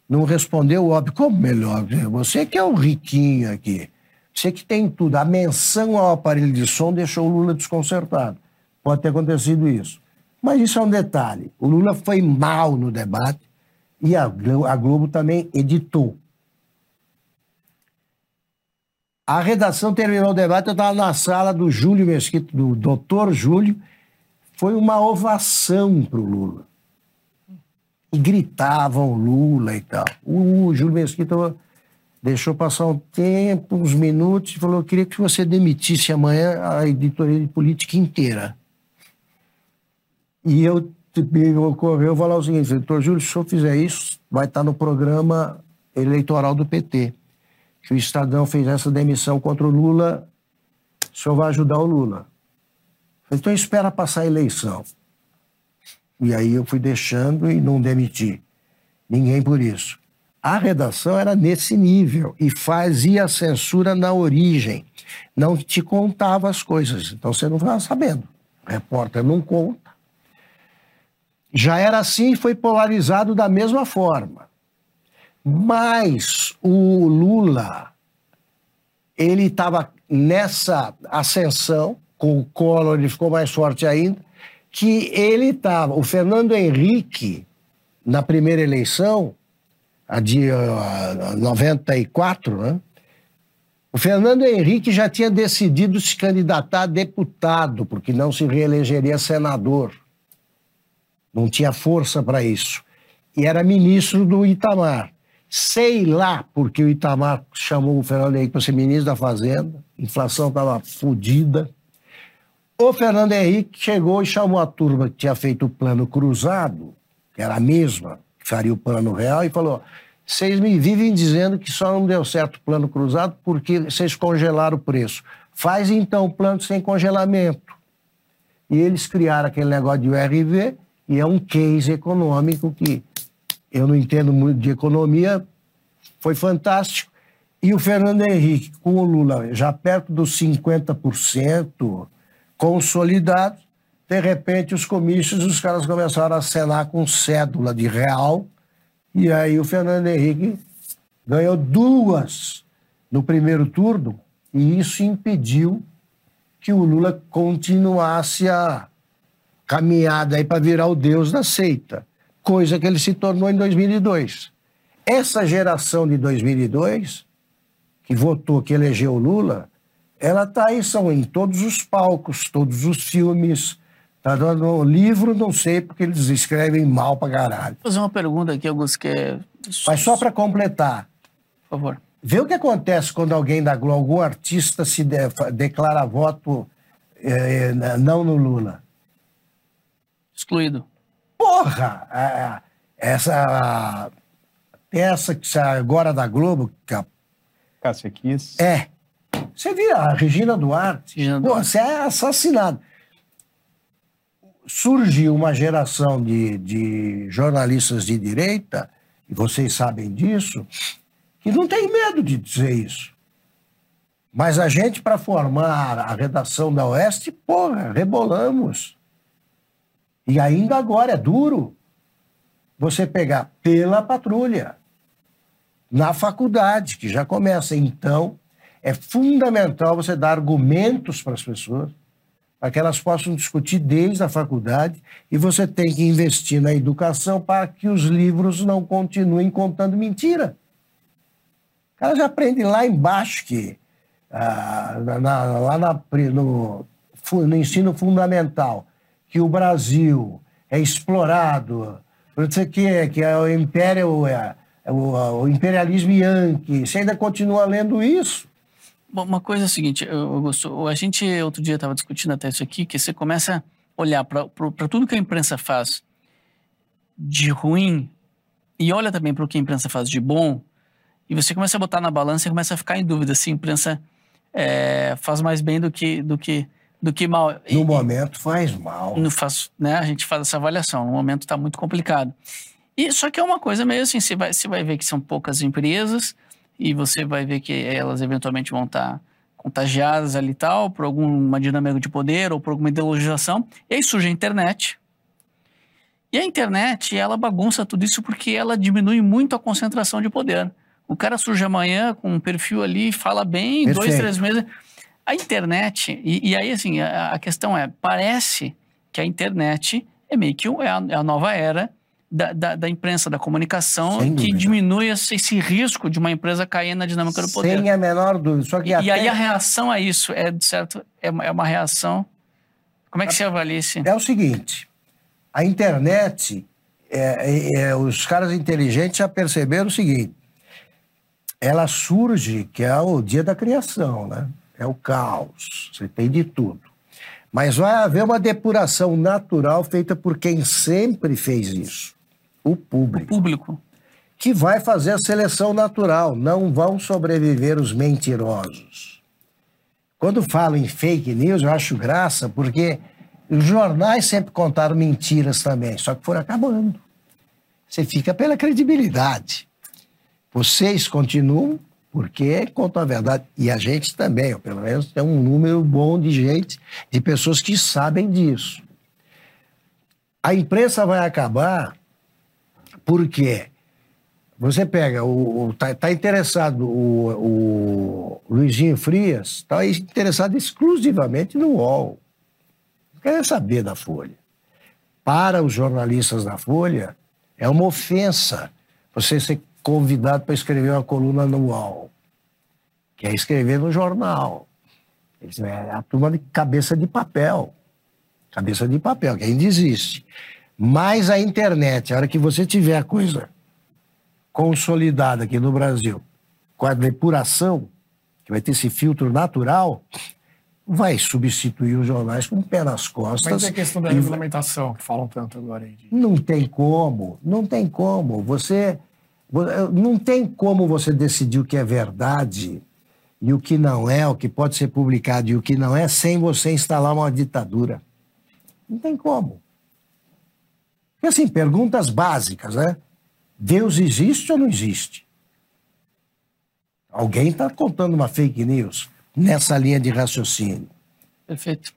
não respondeu óbvio. Como melhor? Você que é o riquinho aqui. Você que tem tudo. A menção ao aparelho de som deixou o Lula desconcertado. Pode ter acontecido isso. Mas isso é um detalhe. O Lula foi mal no debate e a Globo, a Globo também editou. A redação terminou o debate, eu estava na sala do Júlio Mesquita, do doutor Júlio. Foi uma ovação para o Lula. E gritavam Lula e tal. O Júlio Mesquita deixou passar um tempo, uns minutos, e falou: Eu queria que você demitisse amanhã a editoria de política inteira. E eu me ocorreu falar o seguinte: doutor Júlio, se senhor fizer isso, vai estar no programa eleitoral do PT. Que o Estadão fez essa demissão contra o Lula, o senhor vai ajudar o Lula. Então espera passar a eleição. E aí eu fui deixando e não demiti ninguém por isso. A redação era nesse nível e fazia censura na origem. Não te contava as coisas, então você não estava sabendo. O repórter não conta. Já era assim e foi polarizado da mesma forma. Mas o Lula, ele estava nessa ascensão, com o Collor ele ficou mais forte ainda, que ele estava, o Fernando Henrique, na primeira eleição, a de uh, 94, né? O Fernando Henrique já tinha decidido se candidatar a deputado, porque não se reelegeria senador. Não tinha força para isso. E era ministro do Itamar. Sei lá porque o Itamar chamou o Fernando Henrique para ser ministro da Fazenda. A inflação estava fodida. O Fernando Henrique chegou e chamou a turma que tinha feito o plano cruzado, que era a mesma, que faria o plano real, e falou: vocês me vivem dizendo que só não deu certo o plano cruzado porque vocês congelaram o preço. Faz então o plano sem congelamento. E eles criaram aquele negócio de URV, e é um case econômico que eu não entendo muito de economia, foi fantástico. E o Fernando Henrique, com o Lula já perto dos 50% consolidados, de repente os comícios, os caras começaram a acenar com cédula de real, e aí o Fernando Henrique ganhou duas no primeiro turno, e isso impediu que o Lula continuasse a caminhada para virar o deus da seita coisa que ele se tornou em 2002. Essa geração de 2002, que votou, que elegeu o Lula, ela está aí, são em todos os palcos, todos os filmes. Tá dando livro, não sei, porque eles escrevem mal pra caralho. Vou fazer uma pergunta aqui, Augusto, que é... Mas só para completar. Por favor. Vê o que acontece quando alguém da Globo, algum artista se de, declara voto eh, não no Lula. Excluído. Porra! Essa peça que sai agora da Globo, que a... Cássia Kiss. É. Você viu a Regina Duarte? Regina Pô, você é assassinado. Surgiu uma geração de, de jornalistas de direita, e vocês sabem disso, que não tem medo de dizer isso. Mas a gente, para formar a redação da Oeste, porra, rebolamos. E ainda agora é duro você pegar pela patrulha na faculdade, que já começa. Então, é fundamental você dar argumentos para as pessoas, para que elas possam discutir desde a faculdade, e você tem que investir na educação para que os livros não continuem contando mentira. O cara já aprende lá embaixo que, ah, na, lá na, no, no ensino fundamental, que o Brasil é explorado, não sei o que, que é o império, é, é o, o, imperialismo yankee. Você ainda continua lendo isso? Bom, uma coisa é a seguinte, Augusto, a gente outro dia estava discutindo até isso aqui, que você começa a olhar para tudo que a imprensa faz de ruim e olha também para o que a imprensa faz de bom, e você começa a botar na balança e começa a ficar em dúvida se a imprensa é, faz mais bem do que, do que do que mal. No e, momento faz mal. No faz, né, a gente faz essa avaliação. No momento está muito complicado. E só que é uma coisa meio assim, você vai, você vai ver que são poucas empresas e você vai ver que elas eventualmente vão estar tá contagiadas ali e tal, por alguma dinâmica de poder ou por alguma ideologização. E aí surge a internet. E a internet, ela bagunça tudo isso porque ela diminui muito a concentração de poder. O cara surge amanhã com um perfil ali, fala bem, Perfeito. dois, três meses a internet, e, e aí assim, a, a, questão é, parece que a internet é meio que é a, é a nova era da, da, da, imprensa, da comunicação, que diminui esse, esse, risco de uma empresa cair na dinâmica do poder. Sem a menor dúvida. Só que e, até... e aí a reação a isso é, certo, é, é uma reação... Como é que você avalia isso? É o seguinte, a internet, é, é, é, os caras inteligentes já perceberam o seguinte, ela surge, que é o dia da criação, né? É o caos, você tem de tudo. Mas vai haver uma depuração natural feita por quem sempre fez isso o público. O público. Que vai fazer a seleção natural. Não vão sobreviver os mentirosos. Quando falo em fake news, eu acho graça, porque Os jornais sempre contaram mentiras também, só que foram acabando. Você fica pela credibilidade. Vocês continuam porque contam a verdade. E a gente também, ou pelo menos tem um número bom de gente, de pessoas que sabem disso. A imprensa vai acabar porque você pega, o, tá, tá interessado, o, o Luizinho Frias está interessado exclusivamente no UOL. Não quer saber da Folha. Para os jornalistas da Folha, é uma ofensa você ser convidado para escrever uma coluna no UOL, que é escrever no jornal. É a turma de cabeça de papel. Cabeça de papel, que ainda existe. Mas a internet, a hora que você tiver a coisa consolidada aqui no Brasil, com a depuração, que vai ter esse filtro natural, vai substituir os jornais com o pé nas costas. Mas é a questão da regulamentação que falam tanto agora aí. Não tem como, não tem como. Você não tem como você decidir o que é verdade e o que não é, o que pode ser publicado e o que não é, sem você instalar uma ditadura. Não tem como. E assim, perguntas básicas, né? Deus existe ou não existe? Alguém está contando uma fake news nessa linha de raciocínio. Perfeito.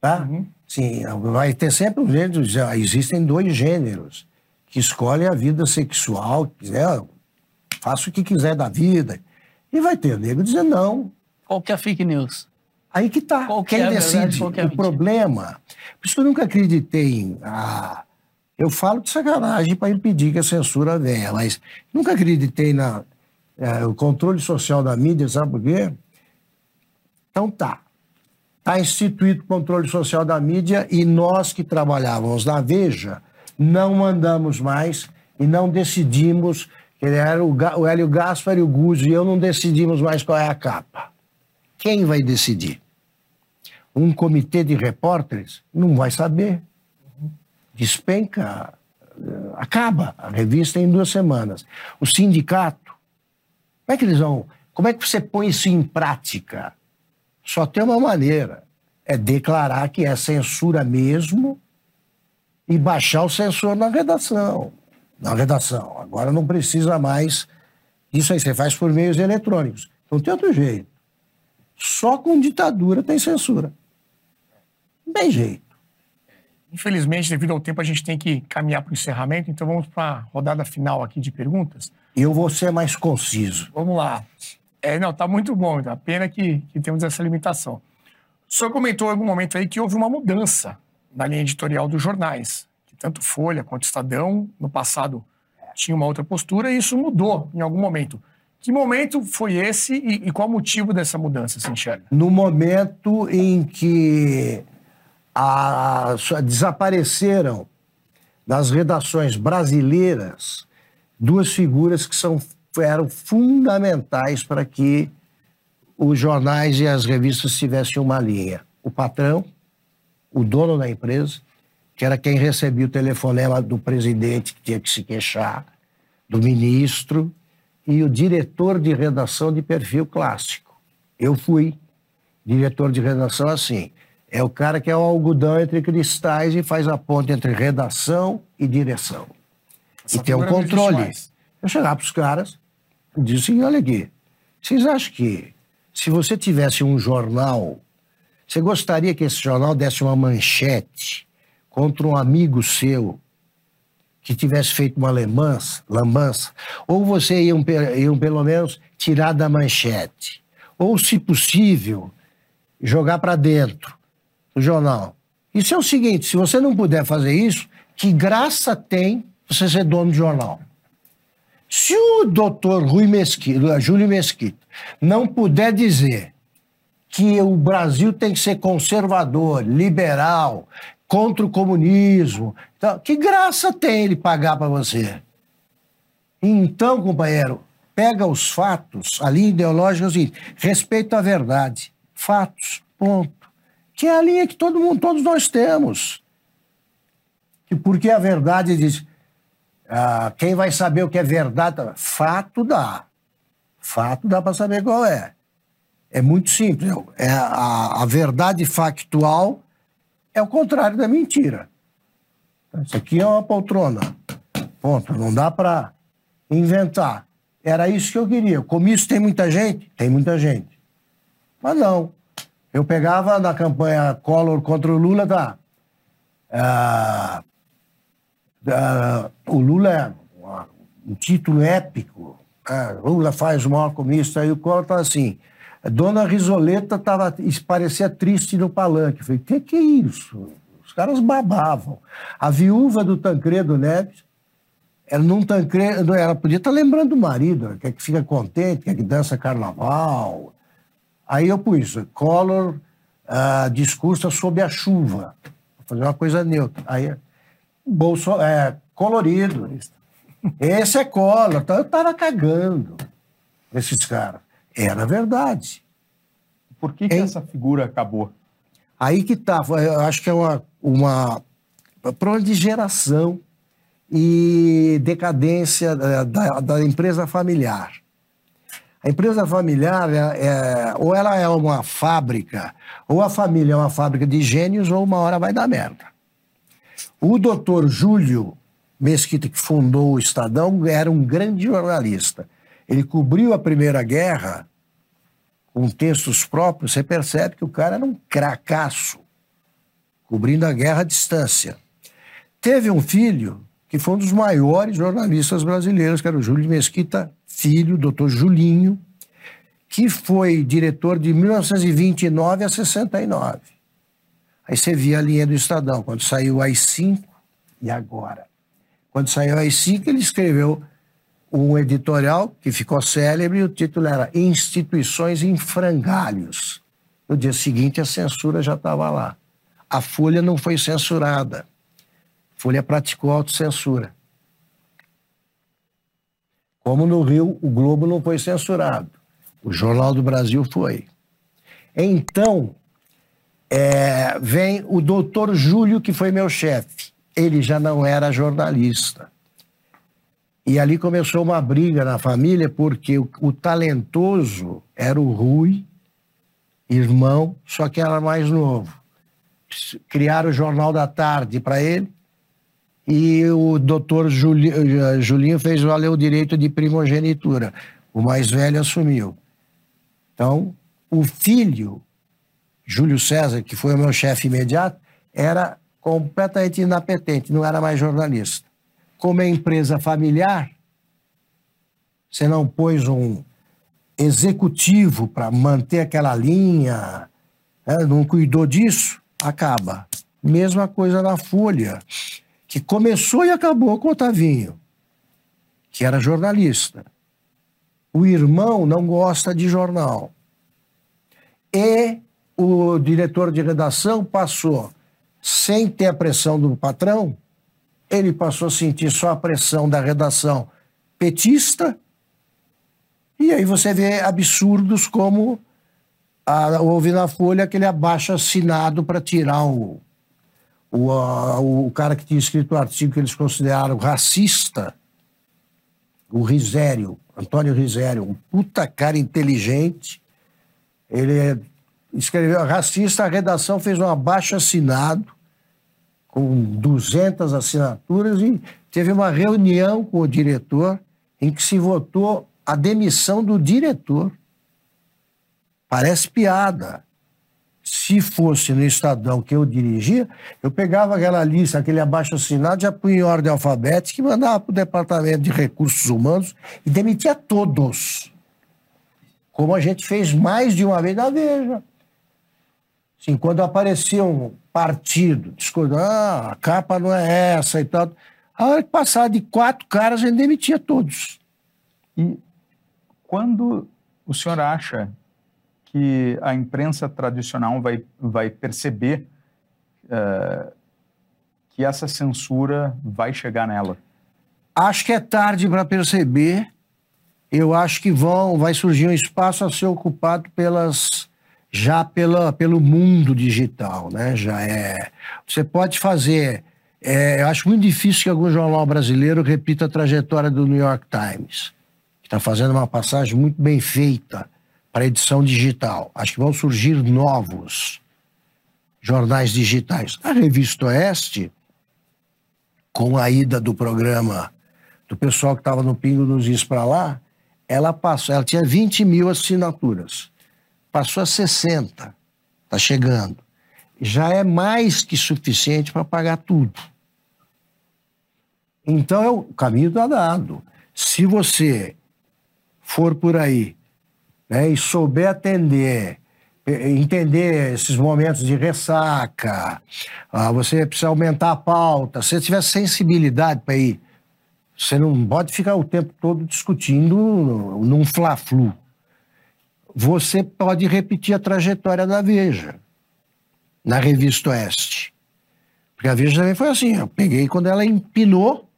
Tá? Uhum. Sim, vai ter sempre um gênero, já existem dois gêneros que escolhem a vida sexual, quiser, faça o que quiser da vida. E vai ter nego dizendo não. Qual que é a fake news? Aí que tá. Qual Quem é decide? Verdade, é o problema. Por isso que eu nunca acreditei em. Ah, eu falo de sacanagem para impedir que a censura venha, mas nunca acreditei na é, o controle social da mídia, sabe por quê? Então tá. Está instituído o controle social da mídia e nós que trabalhávamos na Veja não mandamos mais e não decidimos. Ele era o, o Hélio Gaspar e o Guzzo e eu não decidimos mais qual é a capa. Quem vai decidir? Um comitê de repórteres? Não vai saber despenca, acaba a revista em duas semanas. O sindicato, como é que eles vão? Como é que você põe isso em prática? Só tem uma maneira: é declarar que é censura mesmo e baixar o censor na redação. Na redação. Agora não precisa mais. Isso aí você faz por meios eletrônicos. Não tem outro jeito. Só com ditadura tem censura. Não tem jeito. Infelizmente, devido ao tempo, a gente tem que caminhar para o encerramento, então vamos para a rodada final aqui de perguntas. Eu vou ser mais conciso. Vamos lá. É, não, tá muito bom, a pena que, que temos essa limitação. O senhor comentou em algum momento aí que houve uma mudança na linha editorial dos jornais, que tanto Folha quanto Estadão, no passado, tinha uma outra postura e isso mudou em algum momento. Que momento foi esse e, e qual o motivo dessa mudança, se enxerga? No momento em que a, desapareceram das redações brasileiras duas figuras que são, eram fundamentais para que os jornais e as revistas tivessem uma linha. O patrão, o dono da empresa, que era quem recebia o telefonema do presidente que tinha que se queixar, do ministro, e o diretor de redação de perfil clássico. Eu fui diretor de redação assim. É o cara que é o algodão entre cristais e faz a ponte entre redação e direção. Essa e tem um controle. Eu chegava para os caras e disse assim, olha aqui, vocês acham que se você tivesse um jornal, você gostaria que esse jornal desse uma manchete contra um amigo seu que tivesse feito uma lambança, ou você ia, pelo menos tirar da manchete, ou se possível, jogar para dentro o jornal. Isso é o seguinte: se você não puder fazer isso, que graça tem você ser dono de jornal? Se o doutor Rui Mesquita, Júlio Mesquita não puder dizer que o Brasil tem que ser conservador, liberal, contra o comunismo, então, que graça tem ele pagar para você? Então, companheiro, pega os fatos, a linha ideológica é o seguinte, respeito à verdade. Fatos, ponto que é a linha que todo mundo, todos nós temos. E porque a verdade diz, ah, quem vai saber o que é verdade? Fato dá. Fato dá para saber qual é. É muito simples. É a, a verdade factual é o contrário da mentira. Isso aqui é uma poltrona. Ponto. Não dá para inventar. Era isso que eu queria. Comício tem muita gente? Tem muita gente. Mas não. Eu pegava na campanha Collor contra o Lula, tá? Ah, ah, o Lula é um título épico. Ah, Lula faz o maior comício. Aí o Collor tá assim. Dona Risoleta tava, parecia triste no palanque. Eu falei, o que, que é isso? Os caras babavam. A viúva do Tancredo Neves, ela não Tancredo, ela podia estar lembrando do marido, quer que fica contente, quer que dança carnaval. Aí eu pus, Collor uh, discursa sob a chuva, fazer uma coisa neutra. Aí, bolso, é, colorido. Esse é Collor. Então eu estava cagando esses caras. Era verdade. Por que, que essa figura acabou? Aí que tá, eu acho que é uma, uma problema de geração e decadência da, da, da empresa familiar. A empresa familiar, é, é, ou ela é uma fábrica, ou a família é uma fábrica de gênios, ou uma hora vai dar merda. O doutor Júlio Mesquita, que fundou o Estadão, era um grande jornalista. Ele cobriu a Primeira Guerra com textos próprios, você percebe que o cara era um cracaço, cobrindo a guerra à distância. Teve um filho que foi um dos maiores jornalistas brasileiros, que era o Júlio Mesquita Filho, doutor Julinho, que foi diretor de 1929 a 69. Aí você via a linha do Estadão, quando saiu o AI-5 e agora. Quando saiu o AI-5, ele escreveu um editorial que ficou célebre o título era Instituições em Frangalhos. No dia seguinte, a censura já estava lá. A Folha não foi censurada. A Folha praticou autocensura. Como no Rio, o Globo não foi censurado. O Jornal do Brasil foi. Então, é, vem o doutor Júlio, que foi meu chefe. Ele já não era jornalista. E ali começou uma briga na família, porque o, o talentoso era o Rui, irmão, só que era mais novo. Criaram o Jornal da Tarde para ele, e o doutor Julinho, Julinho fez valer o direito de primogenitura. O mais velho assumiu. Então, o filho, Júlio César, que foi o meu chefe imediato, era completamente inapetente, não era mais jornalista como é empresa familiar, você não pôs um executivo para manter aquela linha, né? não cuidou disso, acaba. Mesma coisa na Folha, que começou e acabou com o Otavinho, que era jornalista. O irmão não gosta de jornal. E o diretor de redação passou, sem ter a pressão do patrão, ele passou a sentir só a pressão da redação petista, e aí você vê absurdos como a, houve na Folha aquele abaixo assinado para tirar o, o, a, o cara que tinha escrito o artigo que eles consideraram racista, o Risério, Antônio Risério, um puta cara inteligente. Ele escreveu racista, a redação fez um abaixo assinado com 200 assinaturas e teve uma reunião com o diretor em que se votou a demissão do diretor. Parece piada. Se fosse no Estadão que eu dirigia, eu pegava aquela lista, aquele abaixo assinado, já punha em ordem alfabética e mandava para o Departamento de Recursos Humanos e demitia todos. Como a gente fez mais de uma vez na Veja. Quando aparecia um partido, discordando, ah, a capa não é essa e tal. A hora que passar de quatro caras, a gente demitia todos. E quando o senhor acha que a imprensa tradicional vai, vai perceber uh, que essa censura vai chegar nela? Acho que é tarde para perceber. Eu acho que vão, vai surgir um espaço a ser ocupado pelas já pela, pelo mundo digital, né? Já é. Você pode fazer. É, eu acho muito difícil que algum jornal brasileiro repita a trajetória do New York Times, que está fazendo uma passagem muito bem feita para edição digital. Acho que vão surgir novos. jornais digitais. A Revista Oeste, com a ida do programa do pessoal que estava no Pingo nos Is para lá, ela passou, ela tinha 20 mil assinaturas, passou a 60, está chegando. Já é mais que suficiente para pagar tudo. Então, é o caminho está dado. Se você for por aí né, e souber atender, entender esses momentos de ressaca, ah, você precisa aumentar a pauta, se você tiver sensibilidade para ir, você não pode ficar o tempo todo discutindo num fla-flu. Você pode repetir a trajetória da Veja, na revista Oeste. Porque a Veja também foi assim, eu peguei quando ela empinou,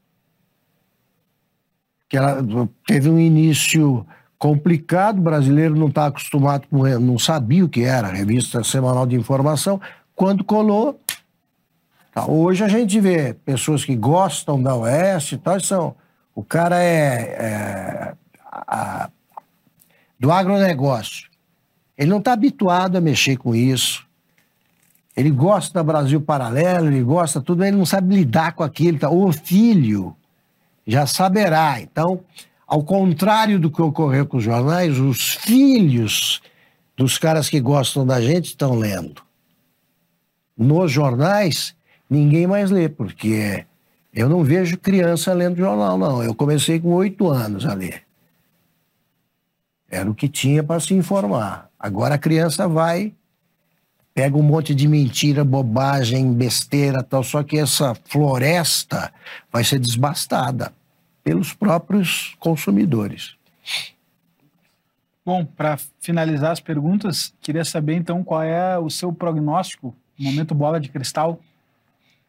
que ela teve um início complicado, o brasileiro não está acostumado não sabia o que era revista semanal de informação, quando colou. Tá, hoje a gente vê pessoas que gostam da Oeste e tal, são, o cara é, é a, do agronegócio. Ele não está habituado a mexer com isso. Ele gosta da Brasil Paralelo, ele gosta tudo, ele não sabe lidar com aquilo. Tá? O filho já saberá. Então, ao contrário do que ocorreu com os jornais, os filhos dos caras que gostam da gente estão lendo. Nos jornais, ninguém mais lê, porque eu não vejo criança lendo jornal, não. Eu comecei com oito anos a ler. Era o que tinha para se informar. Agora a criança vai, pega um monte de mentira, bobagem, besteira, tal. Só que essa floresta vai ser desbastada pelos próprios consumidores. Bom, para finalizar as perguntas, queria saber então qual é o seu prognóstico, momento bola de cristal,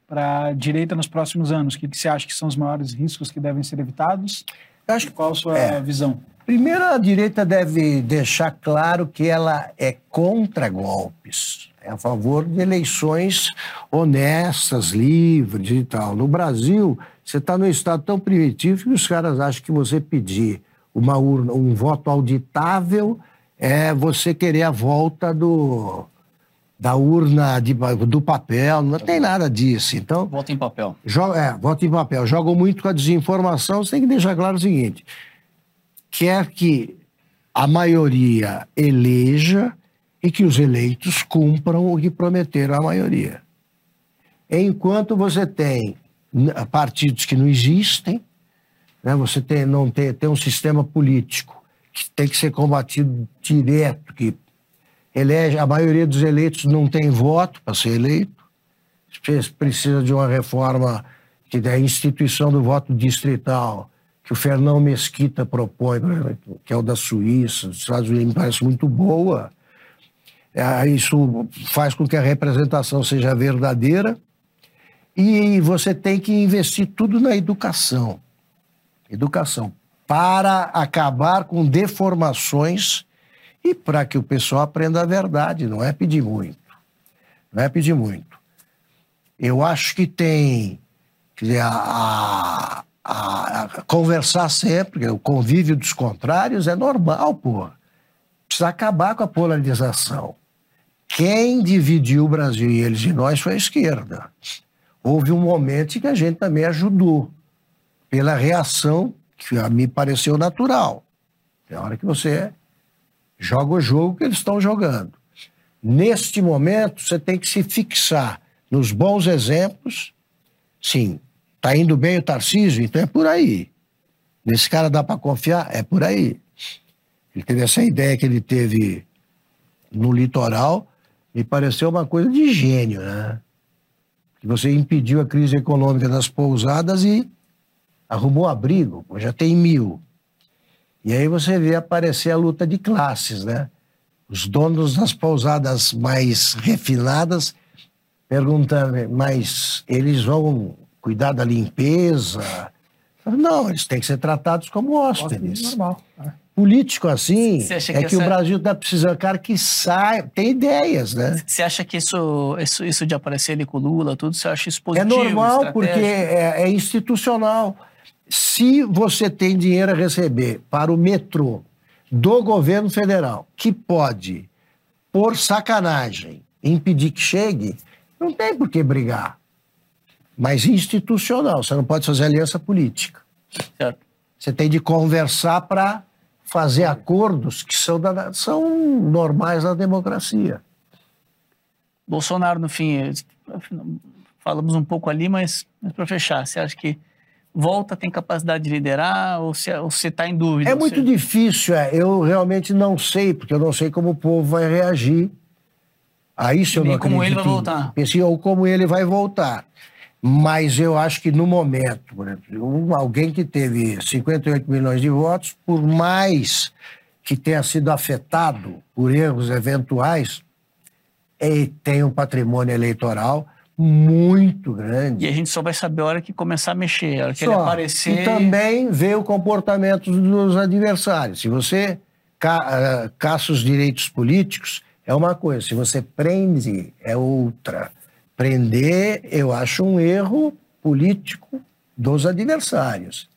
para a direita nos próximos anos. O que, que, você acha que são os maiores riscos que devem ser evitados? Eu acho, qual a sua é, visão? Primeiro, a direita deve deixar claro que ela é contra golpes, é a favor de eleições honestas, livres e tal. No Brasil, você está num estado tão primitivo que os caras acham que você pedir uma urna, um voto auditável é você querer a volta do, da urna de, do papel, não tem nada disso. Então, voto em papel. Joga, é, voto em papel. Jogam muito com a desinformação, você tem que deixar claro o seguinte: quer que a maioria eleja e que os eleitos cumpram o que prometeram à maioria. Enquanto você tem partidos que não existem, né? você tem, não tem, tem um sistema político que tem que ser combatido direto, que elege, a maioria dos eleitos não tem voto para ser eleito, precisa de uma reforma que é a instituição do voto distrital, que o Fernão Mesquita propõe, que é o da Suíça, dos Estados Unidos, me parece muito boa. É, isso faz com que a representação seja verdadeira e você tem que investir tudo na educação. Educação. Para acabar com deformações e para que o pessoal aprenda a verdade, não é pedir muito. Não é pedir muito. Eu acho que tem quer dizer, a, a, a, conversar sempre, o convívio dos contrários é normal, pô. Precisa acabar com a polarização. Quem dividiu o Brasil e eles e nós foi a esquerda houve um momento em que a gente também ajudou, pela reação que me pareceu natural. É hora que você joga o jogo que eles estão jogando. Neste momento, você tem que se fixar nos bons exemplos. Sim, está indo bem o Tarcísio, então é por aí. Nesse cara dá para confiar? É por aí. Ele teve essa ideia que ele teve no litoral, me pareceu uma coisa de gênio, né? que você impediu a crise econômica das pousadas e arrumou abrigo, já tem mil. E aí você vê aparecer a luta de classes, né? Os donos das pousadas mais refinadas perguntando, mas eles vão cuidar da limpeza? Não, eles têm que ser tratados como hóspedes. Normal. Né? político assim é que, que essa... o Brasil está precisando, cara que sai, tem ideias, né? Você acha que isso, isso, isso de aparecer ali com o Lula, tudo, você acha isso positivo? É normal, porque é, é, institucional. Se você tem dinheiro a receber para o metrô do governo federal, que pode, por sacanagem, impedir que chegue, não tem por que brigar. Mas institucional, você não pode fazer aliança política. Certo. Você tem de conversar para fazer acordos que são, da- são normais na democracia. Bolsonaro, no fim, falamos um pouco ali, mas, mas para fechar, você acha que volta, tem capacidade de liderar ou você está em dúvida? É muito Você- difícil, é. eu realmente não sei, porque eu não sei como o povo vai reagir. A isso eu não como acredito. ele vai voltar. Assim, ou como ele vai voltar. Mas eu acho que no momento, por exemplo, alguém que teve 58 milhões de votos, por mais que tenha sido afetado por erros eventuais, ele tem um patrimônio eleitoral muito grande. E a gente só vai saber a hora que começar a mexer, a hora que ele Só. aparecer. E também ver o comportamento dos adversários. Se você ah, caça os direitos políticos, é uma coisa. Se você prende, é outra. Prender, eu acho um erro político dos adversários.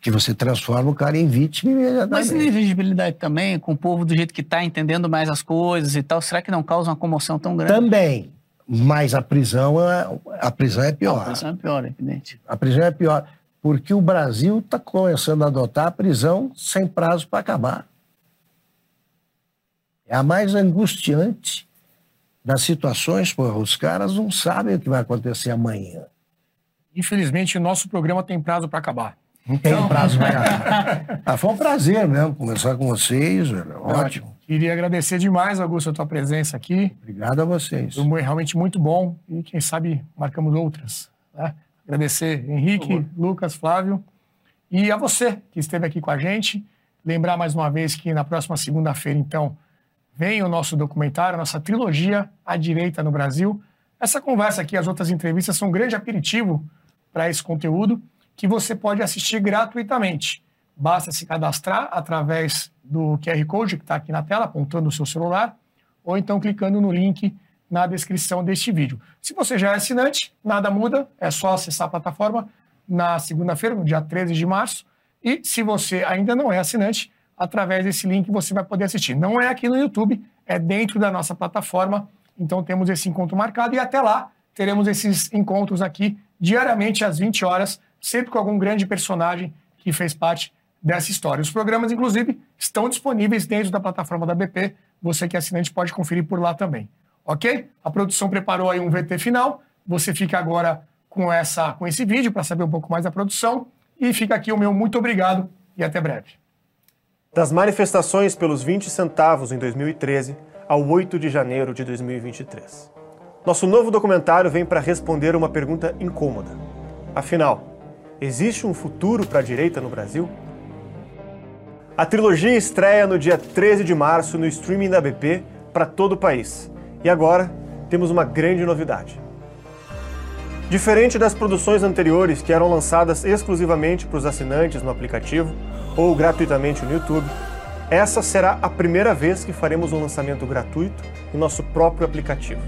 Que você transforma o cara em vítima Mas imediatamente. invisibilidade também, com o povo do jeito que está, entendendo mais as coisas e tal, será que não causa uma comoção tão grande? Também. Mas a prisão é, a prisão é Não, pior. a prisão é pior, evidente. A prisão é pior. Porque o Brasil está começando a adotar a prisão sem prazo para acabar. É a mais angustiante das situações, porra. Os caras não sabem o que vai acontecer amanhã. Infelizmente, o nosso programa tem prazo para acabar. Não tem prazo para acabar. Ah, foi um prazer mesmo conversar com vocês. velho. Ótimo. Queria agradecer demais, Augusto, a tua presença aqui. Obrigado a vocês. Foi realmente muito bom e quem sabe marcamos outras. né? Agradecer Henrique, Lucas, Flávio e a você que esteve aqui com a gente. Lembrar mais uma vez que na próxima segunda-feira, então, vem o nosso documentário, a nossa trilogia A Direita no Brasil. Essa conversa aqui, as outras entrevistas, são um grande aperitivo para esse conteúdo que você pode assistir gratuitamente. Basta se cadastrar através do QR Code que está aqui na tela, apontando o seu celular, ou então clicando no link na descrição deste vídeo. Se você já é assinante, nada muda, é só acessar a plataforma na segunda-feira, no dia 13 de março. E se você ainda não é assinante, através desse link você vai poder assistir. Não é aqui no YouTube, é dentro da nossa plataforma. Então temos esse encontro marcado e até lá teremos esses encontros aqui diariamente às 20 horas, sempre com algum grande personagem que fez parte dessa história. Os programas, inclusive, estão disponíveis dentro da plataforma da BP. Você que é assinante pode conferir por lá também. Ok? A produção preparou aí um VT final. Você fica agora com, essa, com esse vídeo para saber um pouco mais da produção. E fica aqui o meu muito obrigado e até breve. Das manifestações pelos 20 centavos em 2013 ao 8 de janeiro de 2023. Nosso novo documentário vem para responder uma pergunta incômoda. Afinal, existe um futuro para a direita no Brasil? A trilogia estreia no dia 13 de março no streaming da BP para todo o país. E agora temos uma grande novidade. Diferente das produções anteriores que eram lançadas exclusivamente para os assinantes no aplicativo ou gratuitamente no YouTube, essa será a primeira vez que faremos um lançamento gratuito em nosso próprio aplicativo.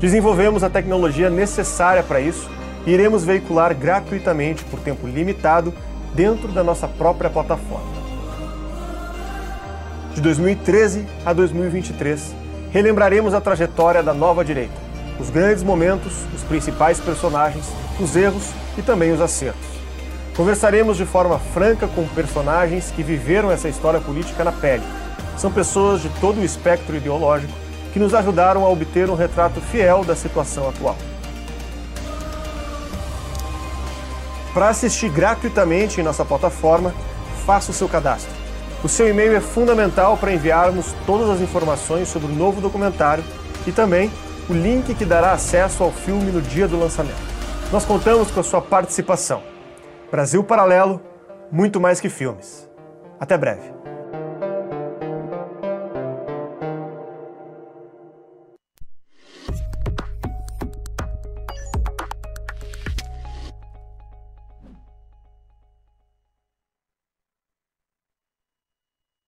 Desenvolvemos a tecnologia necessária para isso e iremos veicular gratuitamente por tempo limitado dentro da nossa própria plataforma. De 2013 a 2023, relembraremos a trajetória da nova direita, os grandes momentos, os principais personagens, os erros e também os acertos. Conversaremos de forma franca com personagens que viveram essa história política na pele. São pessoas de todo o espectro ideológico que nos ajudaram a obter um retrato fiel da situação atual. Para assistir gratuitamente em nossa plataforma, faça o seu cadastro. O seu e-mail é fundamental para enviarmos todas as informações sobre o novo documentário e também o link que dará acesso ao filme no dia do lançamento. Nós contamos com a sua participação. Brasil Paralelo, muito mais que filmes. Até breve.